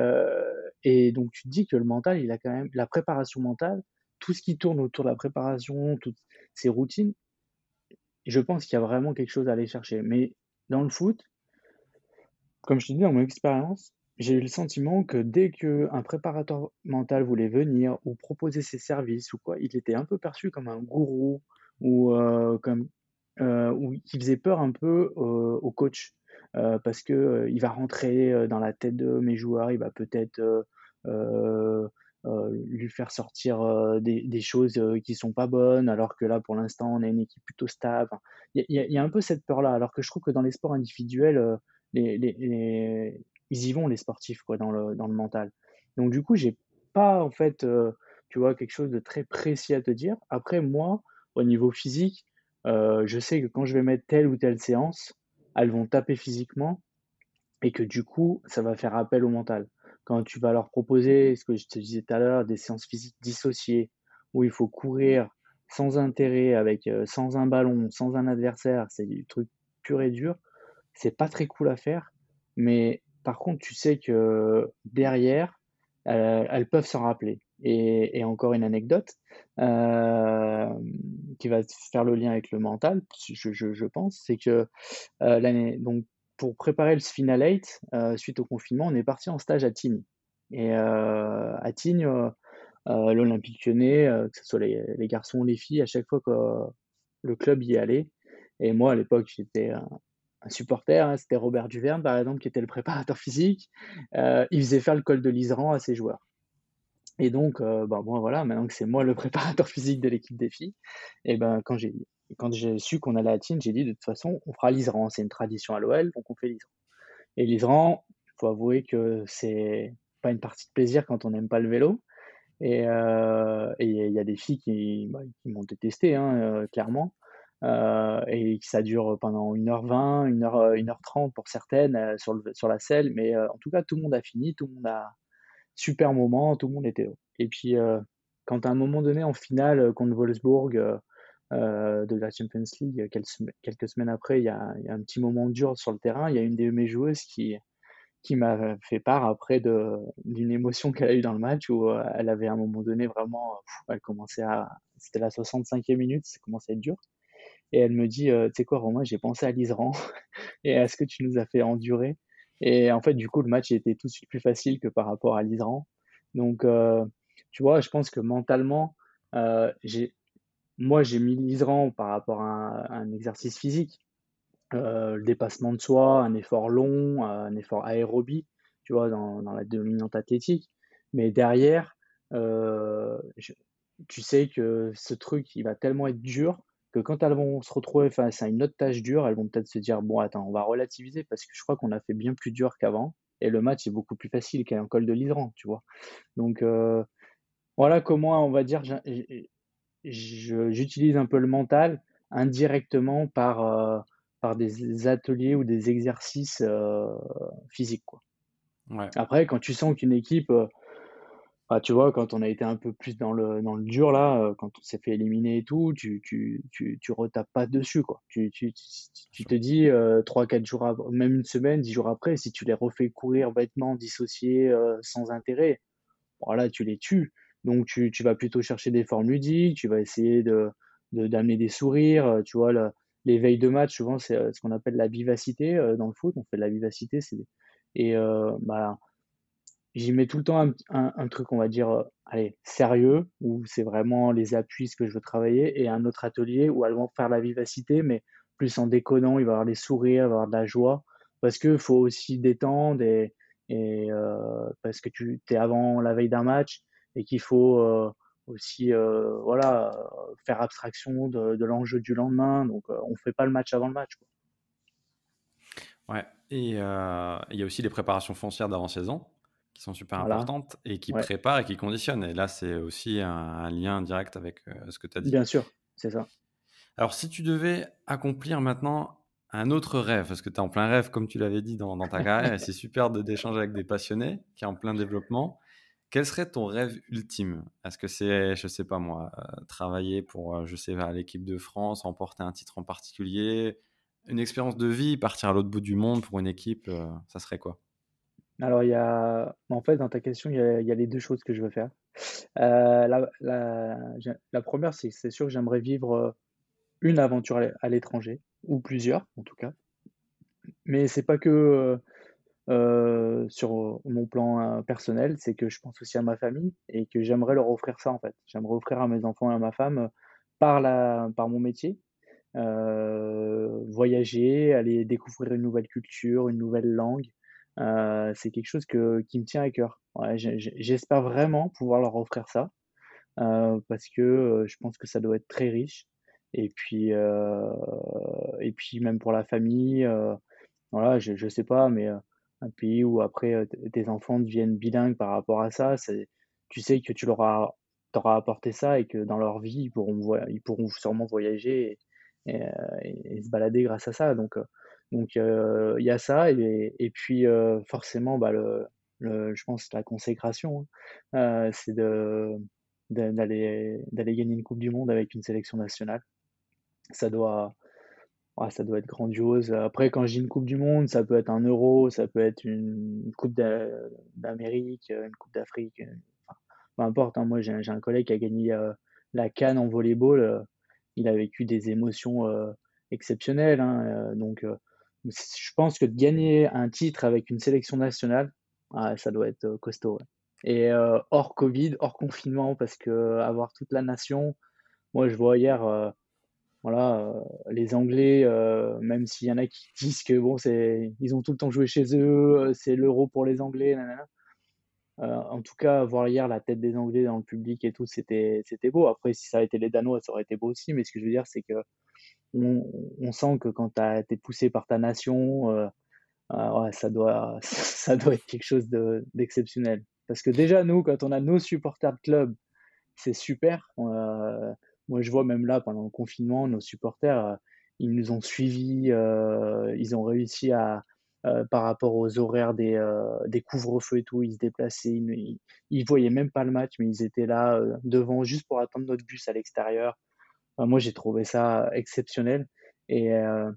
et donc, tu te dis que le mental, il a quand même la préparation mentale, tout ce qui tourne autour de la préparation, toutes ces routines, je pense qu'il y a vraiment quelque chose à aller chercher. Mais dans le foot, comme je te dis, dans mon expérience, j'ai eu le sentiment que dès qu'un préparateur mental voulait venir ou proposer ses services ou quoi, il était un peu perçu comme un gourou ou euh, comme euh, ou qui faisait peur un peu euh, au coach euh, parce que euh, il va rentrer euh, dans la tête de mes joueurs, il va peut-être euh, euh, euh, lui faire sortir euh, des, choses euh, qui sont pas bonnes, alors que là, pour l'instant, on a une équipe plutôt stable. Il y, a, un peu cette peur-là, alors que je trouve que dans les sports individuels, euh, ils y vont, les sportifs, quoi, dans le, dans le mental. Donc, du coup, j'ai pas, en fait, euh, tu vois, quelque chose de très précis à te dire. Après, moi, au niveau physique, euh, je sais que quand je vais mettre telle ou telle séance, elles vont taper physiquement et que du coup, ça va faire appel au mental. Quand tu vas leur proposer, ce que je te disais tout à l'heure, des séances physiques dissociées, où il faut courir sans intérêt, avec, euh, sans un ballon, sans un adversaire, c'est du truc pur et dur, c'est pas très cool à faire, mais par contre, tu sais que derrière, elles peuvent s'en rappeler. Et, encore une anecdote euh, qui va faire le lien avec le mental, je, pense, c'est que euh, l'année, donc pour préparer le Final 8, euh, suite au confinement, on est parti en stage à Tignes. Et à Tignes, l'Olympique lyonnais, que ce soit les, les garçons les filles, à chaque fois que le club y allait, et moi à l'époque j'étais un, supporter, hein, c'était Robert Duverne par exemple qui était le préparateur physique, il faisait faire le col de l'Iseran à ses joueurs. Et donc, euh, bah, voilà, maintenant que c'est moi le (laughs) préparateur physique de l'équipe des filles, et ben quand j'ai su qu'on allait à Tignes, j'ai dit de toute façon on fera l'Iseran, c'est une tradition à l'OL, donc on fait l'Iseran. Et l'Iseran, il faut avouer que c'est pas une partie de plaisir quand on n'aime pas le vélo. Et euh, il y a des filles qui, bah, m'ont détesté, hein, euh, clairement. Euh, et ça dure pendant 1h20, 1h, 1h30 pour certaines sur, sur la selle. Mais en tout cas, tout le monde a fini, tout le monde a super moment, tout le monde était heureux. Et puis, euh, quand à un moment donné, en finale euh, contre Wolfsburg euh, de la Champions League, quelques, sem- quelques semaines après, il y a, un petit moment dur sur le terrain. Il y a une de mes joueuses qui, qui m'a fait part après d'une émotion (laughs) qu'elle a eue dans le match où elle avait à un moment donné vraiment, elle commençait à, c'était la 65e minute, ça commençait à être dur. Et elle me dit, tu sais quoi, Romain, j'ai pensé à l'Isran (laughs) et à ce que tu nous as fait endurer. Et en fait, du coup, le match était tout de suite plus facile que par rapport à l'Isran. Donc, euh, tu vois, je pense que mentalement, euh, moi, j'ai mis l'Isran par rapport à un, exercice physique euh, le dépassement de soi, un effort long, euh, un effort aérobie, tu vois, dans, dans la dominante athlétique. Mais derrière, tu sais que ce truc, il va tellement être dur que quand elles vont se retrouver face à une autre tâche dure, elles vont peut-être se dire, bon, attends, on va relativiser parce que je crois qu'on a fait bien plus dur qu'avant. Et le match est beaucoup plus facile qu'un col de l'Hydran, tu vois. Donc, euh, voilà comment, on va dire, j'utilise un peu le mental indirectement par, euh, par des ateliers ou des exercices euh, physiques, quoi. Ouais. Après, quand tu sens qu'une équipe, bah, tu vois, quand on a été un peu plus dans le, dans le dur, là, euh, quand on s'est fait éliminer et tout, tu, tu, tu, tu retapes pas dessus, quoi. Tu, tu, tu, te dis, euh, 3-4 jours, après, même une semaine, 10 jours après, si tu les refais courir bêtement, dissociés, euh, sans intérêt, voilà, tu les tues. Donc tu, tu vas plutôt chercher des formes ludiques, tu vas essayer de, d'amener des sourires. euh, Tu vois, le- de match, souvent, c'est ce qu'on appelle la vivacité dans le foot. On fait de la vivacité. C'est... Et bah, j'y mets tout le temps un, un- truc, on va dire, euh, allez, sérieux, où c'est vraiment les appuis, ce que je veux travailler, et un autre atelier où elles vont faire la vivacité, mais plus en déconnant, il va y avoir des sourires, il va y avoir de la joie, parce qu'il faut aussi détendre, et, et euh, parce que tu es avant la veille d'un match, et qu'il faut euh, aussi voilà, faire abstraction de, l'enjeu du lendemain, donc on fait pas le match avant le match. Ouais. Et il y a aussi les préparations foncières d'avant-saison qui sont super Voilà, importantes et qui ouais, préparent et qui conditionnent. Et là, c'est aussi un, un lien direct avec euh, ce que tu as dit. bien sûr, c'est ça. Alors, si tu devais accomplir maintenant un autre rêve, parce que tu es en plein rêve, comme tu l'avais dit dans, dans ta carrière, et c'est (laughs) super d'échanger avec des passionnés qui sont en plein développement, quel serait ton rêve ultime? Est-ce que c'est, je sais pas moi, euh, travailler pour, euh, je sais pas, l'équipe de France, remporter un titre en particulier, une expérience de vie, partir à l'autre bout du monde pour une équipe, euh, ça serait quoi? Alors, il y a en fait, dans ta question, il y a les 2 choses que je veux faire. Heu, la 1 c'est c'est sûr que j'aimerais vivre, une aventure à l'é à l'étranger ou plusieurs en tout cas. Mais c'est pas que, sur mon plan, personnel, c'est que je pense aussi à ma famille et que j'aimerais leur offrir ça, en fait. J'aimerais offrir à mes enfants et à ma femme, par la par mon métier, heu, voyager, aller découvrir une nouvelle culture, une nouvelle langue. Heu, c'est quelque chose que qui me tient à cœur. J'espère vraiment pouvoir leur offrir ça, heu, parce que, heu, je pense que ça doit être très riche et puis, et puis même pour la famille, voilà, je je sais pas, mais, un pays où après, tes enfants deviennent bilingues par rapport à ça, tu sais que tu leur auras apporté ça et que dans leur vie, ils pourront ils pourront sûrement voyager et et se balader grâce à ça donc donc il y a ça et puis, forcément, bah, le je pense la consécration, hein, c'est d'aller gagner une coupe du monde avec une sélection nationale. Ça doit doit être grandiose. Après, quand dis une coupe du monde, ça peut être un Euro, ça peut être une coupe d'a d'Amérique, une coupe d'Afrique, enfin, peu importe, hein. Moi, j'ai un j'ai collègue qui a gagné, la CAN en volley-ball, heu, il a vécu des émotions, exceptionnelles, hein, donc je pense que de gagner un titre avec une sélection nationale, ah, ça doit être, heu, costaud, et heu, hors covid, hors confinement parce qu'avoir toute la nation, moi, je vois hier, voilà, les Anglais, même s'il y en a qui (laughs) disent que bon, c'est ils ont tout le temps joué chez eux, c'est l'Euro pour les Anglais, na na na. Heu, en tout cas, voir hier la tête des Anglais dans le public et tout, c'était c'était beau. Après, si ça avait été les Danois, ça aurait été beau aussi, mais ce que je veux dire, c'est qu'on on sent que quand tu as es poussé par ta nation, heu, ah ouais, ça doit (laughs) ça doit être quelque chose de d'exceptionnel. Parce que déjà, nous, quand on a nos supporters de club, c'est super. Heu, moi, je vois même là, pendant le confinement, nos supporters, heu, ils nous ont suivis, ils ont réussi à, par rapport aux horaires des, des couvre-feux et tout, ils se déplaçaient, ils ils voyaient même pas le match, mais ils étaient là, devant juste pour attendre notre bus à l'extérieur. Enfin, moi, j'ai trouvé ça exceptionnel et heu,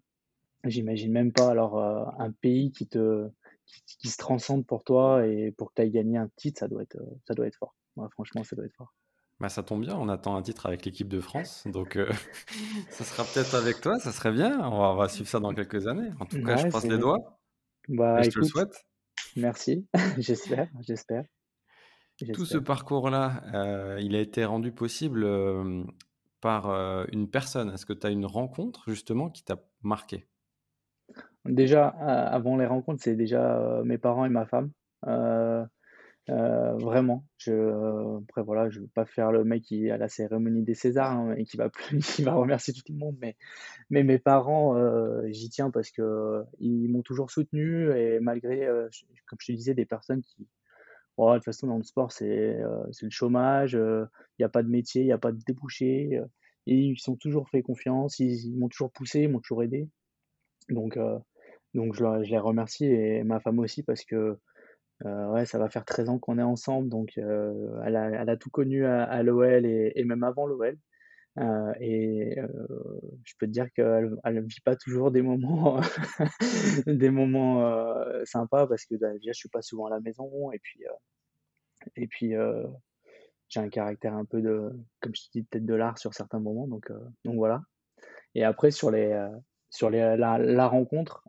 j'imagine même pas alors, heu, un pays qui te qui qui se transcende pour toi et pour que tu ailles gagner un titre, ça doit être, heu, ça doit être fort. Ouais, franchement, ça doit être fort. Bah, ça tombe bien, on attend un titre avec l'équipe de France, donc (laughs) ça sera peut-être avec toi, ça serait bien. On va on va suivre ça dans quelques années. En tout cas, je croise les doigts et bah, je te le souhaite. merci, (laughs) j'espère, j'espère, Tout ce parcours-là, il a été rendu possible, par, heu, une personne? Est-ce que tu as une rencontre justement qui t'a marqué? Déjà, a avant les rencontres, c'est déjà, heu, mes parents et ma femme, vraiment. Je après voilà, je veux pas faire le mec qui est à la cérémonie des Césars, hein, et qui va (laughs) qui va remercier tout le monde, mais mes parents, j'y tiens parce qu'ils m'ont toujours soutenu et malgré, comme je te disais, des personnes qui de toute façon, dans le sport, c'est, c'est le chômage, heu, il y a pas de métier, il y a pas de débouché, heu, et ils sont toujours fait confiance, ils m'ont toujours poussé, ils m'ont toujours aidé. Donc donc je les remercie et ma femme aussi parce que, ouais, ça va faire 13 ans qu'on est ensemble, donc elle a tout connu à l'OL et même avant l'OL, heu et heu, je peux te dire qu'elle elle vit pas toujours des moments (laughs) des moments, heu, sympas parce que, bah, déjà, je suis pas souvent à la maison et puis, et puis, j'ai un caractère un peu de comme je t'ai dit, tête de l'art sur certains moments, donc donc voilà et après sur les, sur les la rencontre,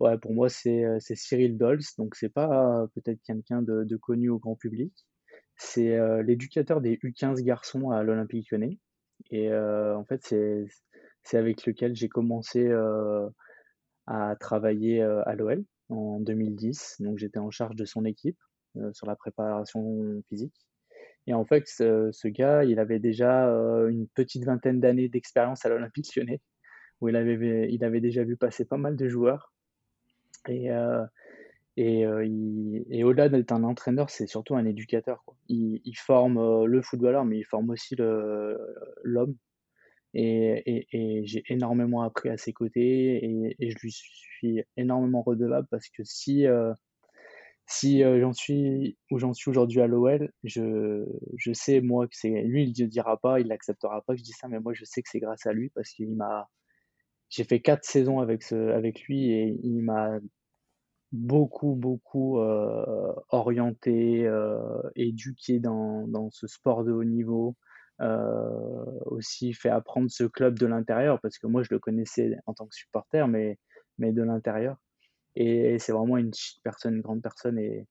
ouais, pour moi, c'est, Cyril Dols, donc c'est pas peut-être quelqu'un de connu au grand public. C'est, heu, l'éducateur des U15 garçons à l'Olympique Lyonnais. Et heu, en fait, c'est avec lequel j'ai commencé, heu, à travailler, à l'OL en 2010. Donc j'étais en charge de son équipe, sur la préparation physique. Et en fait, ce gars, il avait déjà, une petite vingtaine d'années d'expérience à l'Olympique Lyonnais, où il avait déjà vu passer pas mal de joueurs. Et et et au-delà d'être un entraîneur, c'est surtout un éducateur. Il forme, heu, le footballeur, mais il forme aussi l'homme et j'ai énormément appris à ses côtés et je lui suis énormément redevable parce que si, heu, si, heu, j'en suis où j'en suis aujourd'hui à l'OL, je sais moi que c'est lui, il le dira pas, il l'acceptera pas que je dise ça, mais moi je sais que c'est grâce à lui parce qu'il m'a j'ai fait 4 saisons avec lui et il m'a beaucoup, beaucoup, heu, orienté, heu, éduqué dans dans ce sport de haut niveau, heu, aussi fait apprendre ce club de l'intérieur parce que moi je le connaissais en tant que supporter mais mais de l'intérieur. Et c'est vraiment une chic personne, une grande personne et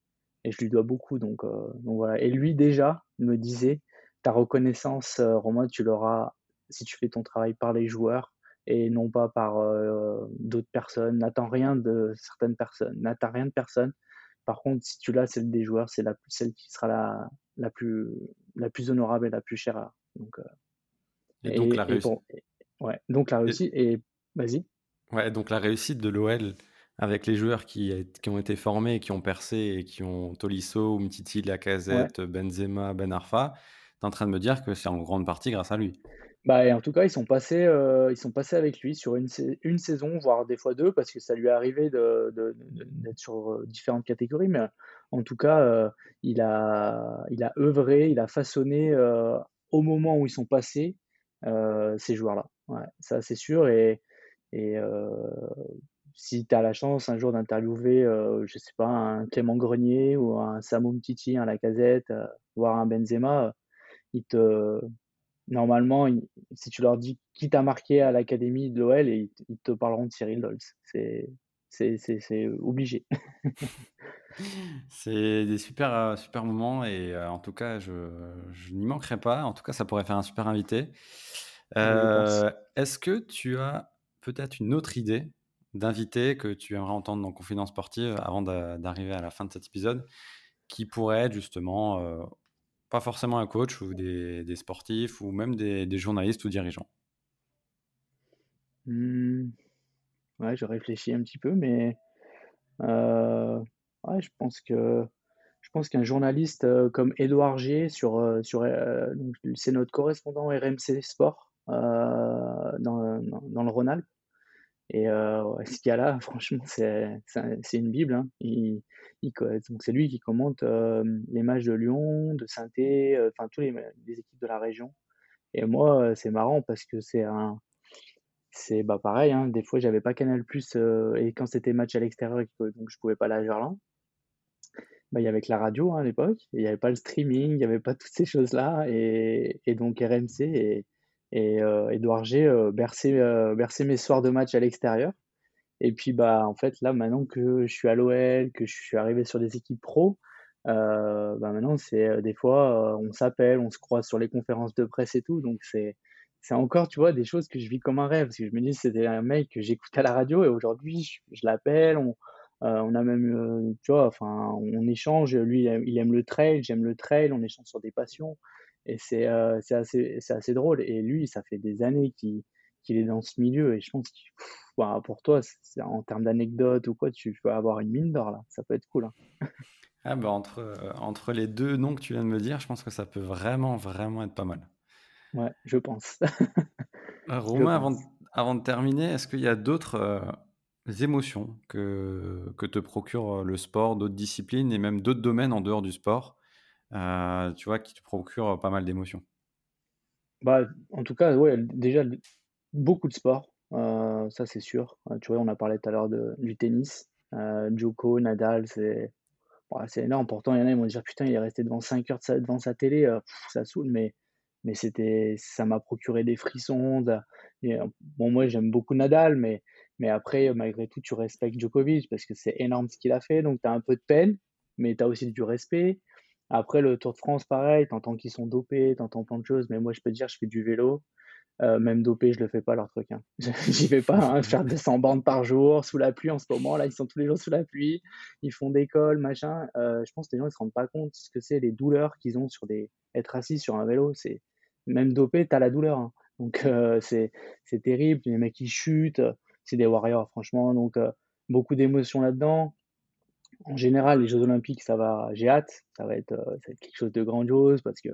et je lui dois beaucoup donc donc voilà. Et lui déjà me disait: «Ta reconnaissance, Romain, tu l'auras si tu fais ton travail par les joueurs et non pas par, heu, d'autres personnes. N'attends rien de certaines personnes, n'attends rien de personne. Par contre, si tu l'as, celle des joueurs, c'est la celle qui sera la la plus la plus honorable et la plus chère à» donc heu Et donc la et et réussi pour ouais, donc la réussite et vas-y? ouais, donc la réussite de l'OL avec les joueurs qui qui ont été formés qui ont percé et qui ont Tolisso, Umtiti, Ouais. Lacazette, Benzema, Ben Arfa, tu es en train de me dire que c'est en grande partie grâce à lui? Bah en tout cas, ils sont passés, heu, ils sont passés avec lui sur une une saison, voire des fois 2 parce que ça lui est arrivé de de de d'être sur, heu, différentes catégories, mais en tout cas, heu, il a il a œuvré, il a façonné, au moment où ils sont passés, ces joueurs-là. Ça c'est sûr et et si tu as la chance un jour d'interviewer, je sais pas, un Clément Grenier ou un Samu Umtiti, un Lacazette, voire un Benzema, ils te Normalement, ils si tu leur dis qui t'a marqué à l'académie de l'OL, ils te ils te parleront de Cyril Dolz. C'est c'est obligé, (laughs) C'est des super, heu, super moments et heu, en tout cas, je je n'y manquerai pas. En tout cas, ça pourrait faire un super invité. Heu, est-ce que tu as peut-être une autre idée d'invité que tu aimerais entendre dans Confidence Sportive avant d'a d'arriver à la fin de cet épisode, qui pourrait être justement, pas forcément un coach ou des des sportifs ou même des des journalistes ou dirigeants? Mmh, ouais, je réfléchis un petit peu, mais heu, ouais, je pense que je pense qu'un journaliste, heu, comme Édouard G sur, heu, sur, c'est notre correspondant RMC Sport, dans dans dans le Rhône-Alpes Et ouais, ce gars-là, (laughs) franchement, c'est c'est un c'est une bible, hein. Il il donc c'est lui qui commente, hem, les matchs de Lyon, de heu, enfin tous les les équipes de la région. Et moi, heu, c'est marrant parce que c'est un c'est, bah, pareil, hein, des fois j'avais pas Canal+, heu et quand c'était match à l'extérieur donc je pouvais pas aller à Gerland, bah, il y avait que la radio, hein, à l'époque. Il y avait pas le streaming, il y avait pas (laughs) toutes ces choses-là. Et et donc RMC et heu, Édouard G, berçait, heu, berçait mes soirs de match à l'extérieur. Et puis, bah, en fait, là, maintenant que je suis à l'OL, que je suis arrivé sur des équipes pro, bah, maintenant, c'est, des fois, on s'appelle, on se croise sur les conférences de presse et tout, donc c'est encore, tu vois, des choses que je vis comme un rêve. Parce que je me dis: «C'était un mec que j'écoute à la radio et aujourd'hui, je l'appelle, on, on a même, tu vois, enfin, on échange. Lui, il aime le trail, j'aime le trail, on échange sur des passions et c'est, c'est assez assez drôle et lui, ça fait des années qu'il qu'il est dans ce milieu et je pense qu'il bah, pour toi, en termes d'anecdotes ou quoi, tu vas avoir une mine d'or là, ça peut être cool, hein. (laughs) Ah bah, entre, heu, entre les 2 noms que tu viens de me dire, je pense que ça peut vraiment, vraiment être pas mal. Ouais, je pense, (laughs) je Romain, avant avant de terminer, est-ce qu'il y a d'autres, heu, émotions que que te procure, le sport, d'autres disciplines et même d'autres domaines en dehors du sport, heu, tu vois, qui te procurent, heu, pas mal d'émotions? Bah, en tout cas, ouais, déjà beaucoup de sport, heu, ça c'est sûr. Tu vois, on a parlé tout à l'heure du tennis, heu, Djoko, Nadal, c'est c'est énorme, pourtant il y en a, ils vont dire: «Putain, il est resté devant 5 heures sa devant sa télé, ça saoule», mais mais c'était ça m'a procuré des frissons, bon, moi j'aime beaucoup Nadal, mais mais après, malgré tout, tu respectes Djokovic parce que c'est énorme ce qu'il a fait, donc tu as un peu de peine, mais tu as aussi du respect. Après le Tour de France, pareil, tu entends qu'ils sont dopés, tu entends plein de choses, mais moi je peux te dire, je fais du vélo, Heu, même dopé, je le fais pas leur truc, hein. (laughs) J'y vais pas, hein, faire 200 bornes par jour sous la pluie en ce moment là, ils sont tous les jours sous la pluie, ils font des cols, machin, heu, je pense que les gens ils se rendent pas compte ce que c'est les douleurs qu'ils ont sur des être assis sur un vélo, c'est même dopé, tu as la douleur, hein. Donc heu, c'est c'est terrible, les mecs ils chutent, c'est des warriors franchement donc beaucoup d'émotions là-dedans. En général, les jeux olympiques, ça va j'ai hâte, ça va être, heu, ça va être quelque chose de grandiose parce que,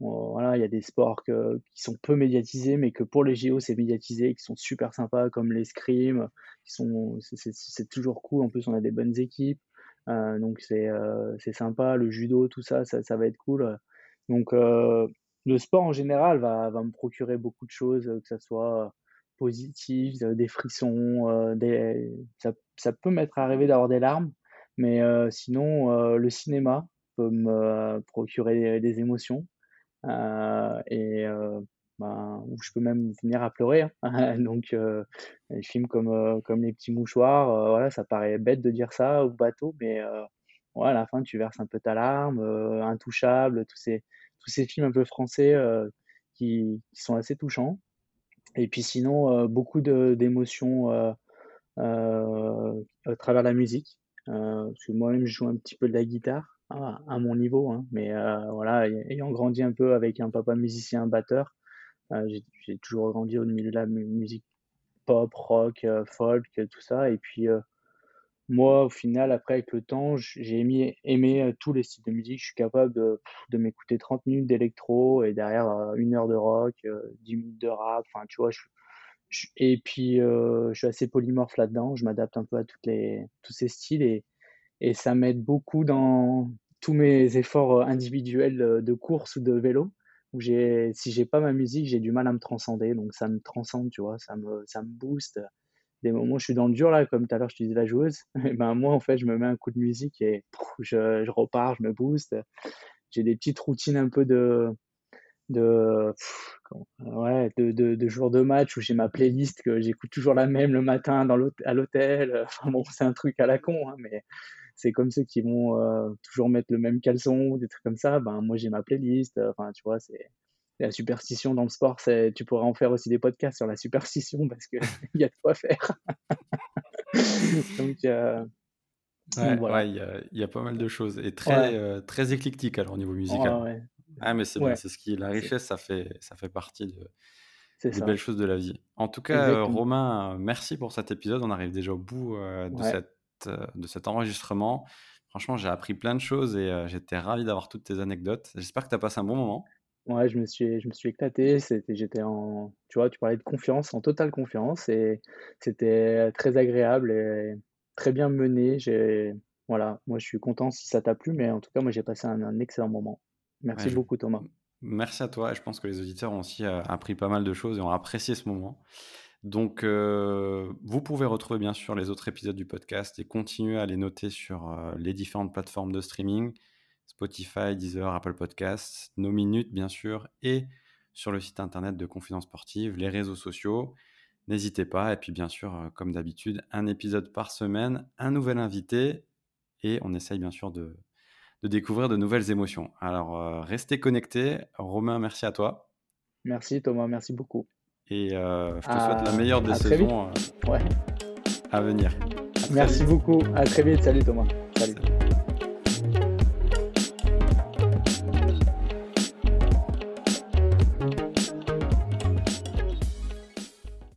voilà, il y a des sports qui sont peu médiatisés, mais que pour les JO, c'est médiatisé, qui sont super sympas comme l'escrime, qui c'est toujours cool. En plus, on a des bonnes équipes, heu, donc c'est, c'est sympa. Le judo, tout ça, ça ça va être cool, donc heu, le sport en général va va me procurer beaucoup de choses, que ça soit positif, des frissons, des ça ça peut m'être arrivé d'avoir des larmes, Mais sinon, le cinéma peut me procurer des émotions. et ben, je peux même venir à pleurer, hein. (laughs) Donc les films comme, comme Les Petits Mouchoirs, voilà, ça paraît bête de dire ça ou bateau, mais à la fin, tu verses un peu ta larme, Intouchables, tous ces tous ces films un peu français, qui sont assez touchants. Et puis sinon, beaucoup d'émotions, à travers la musique, parce que moi-même je joue un petit peu de la guitare à mon niveau, hein, mais voilà, ayant grandi un peu avec un papa musicien batteur, j'ai toujours grandi au milieu de la musique pop, rock, folk, tout ça et puis, moi, au final, après, avec le temps, j'ai aimé, tous les styles de musique. Je suis capable de, m'écouter 30 minutes d'électro et derrière une heure de rock, 10 minutes de rap. Enfin, tu vois, je, et puis je suis assez polymorphe là-dedans. Je m'adapte un peu à les, tous ces styles et, et ça m'aide beaucoup dans tous mes efforts individuels de course ou de vélo. Où si j'ai pas ma musique, j'ai du mal à me transcender. Donc ça me transcende, tu vois, ça me, ça me booste des moments où je suis dans le dur, là, comme tout à l'heure je te disais la joueuse, (laughs) et ben moi, en fait, je me mets un coup de musique et je, je, repars, je me booste. J'ai des petites routines un peu de, de, ouais, de, de, de jours de match où j'ai ma playlist que j'écoute toujours la même le matin dans à l'hôtel. (laughs) Enfin bon, c'est un truc à la con, hein, mais c'est comme ceux qui vont euh, toujours mettre le même caleçon, des trucs comme ça. Ben moi, j'ai ma playlist. Enfin, tu vois, c'est la superstition dans le sport, c'est, tu pourrais en faire aussi des podcasts sur la superstition parce qu'il (laughs) y a de quoi faire. (laughs) Donc, euh, ouais, il y, a, pas mal de choses et très, euh, très éclectique alors au niveau musical. Ah, mais c'est bien, c'est ce qui la richesse, ça fait, ça fait partie de, des belles choses de la vie. En tout cas, Romain, merci pour cet épisode. On arrive déjà au bout euh, de, cette, de cet enregistrement. Franchement, j'ai appris plein de choses et j'étais ravi d'avoir toutes tes anecdotes. J'espère que tu as passé un bon moment. Ouais, je me suis je me suis éclaté, j'étais en tu vois, tu parlais de confiance, en totale confiance et c'était très agréable et très bien mené. J'ai voilà, moi je suis content si ça t'a plu, mais en tout cas, moi j'ai passé un excellent moment. Merci beaucoup Thomas. merci à toi et je pense que les auditeurs ont aussi, euh, appris pas mal de choses et ont apprécié ce moment. Donc, euh, vous pouvez retrouver bien sûr les autres épisodes du podcast et continuer à les noter sur, euh, les différentes plateformes de streaming. Spotify, Deezer, Apple Podcasts, nos minutes bien sûr, et sur le site internet de Confidence Sportive, les réseaux sociaux. N'hésitez pas, et puis bien sûr, euh, comme d'habitude, un épisode par semaine, un nouvel invité, et on essaye bien sûr de, découvrir de nouvelles émotions. Alors, euh, restez connectés. Romain, merci à toi. Merci Thomas, merci beaucoup. Et euh, je te souhaite la meilleure des saisons à venir. merci beaucoup, à très vite, salut Thomas. Salut.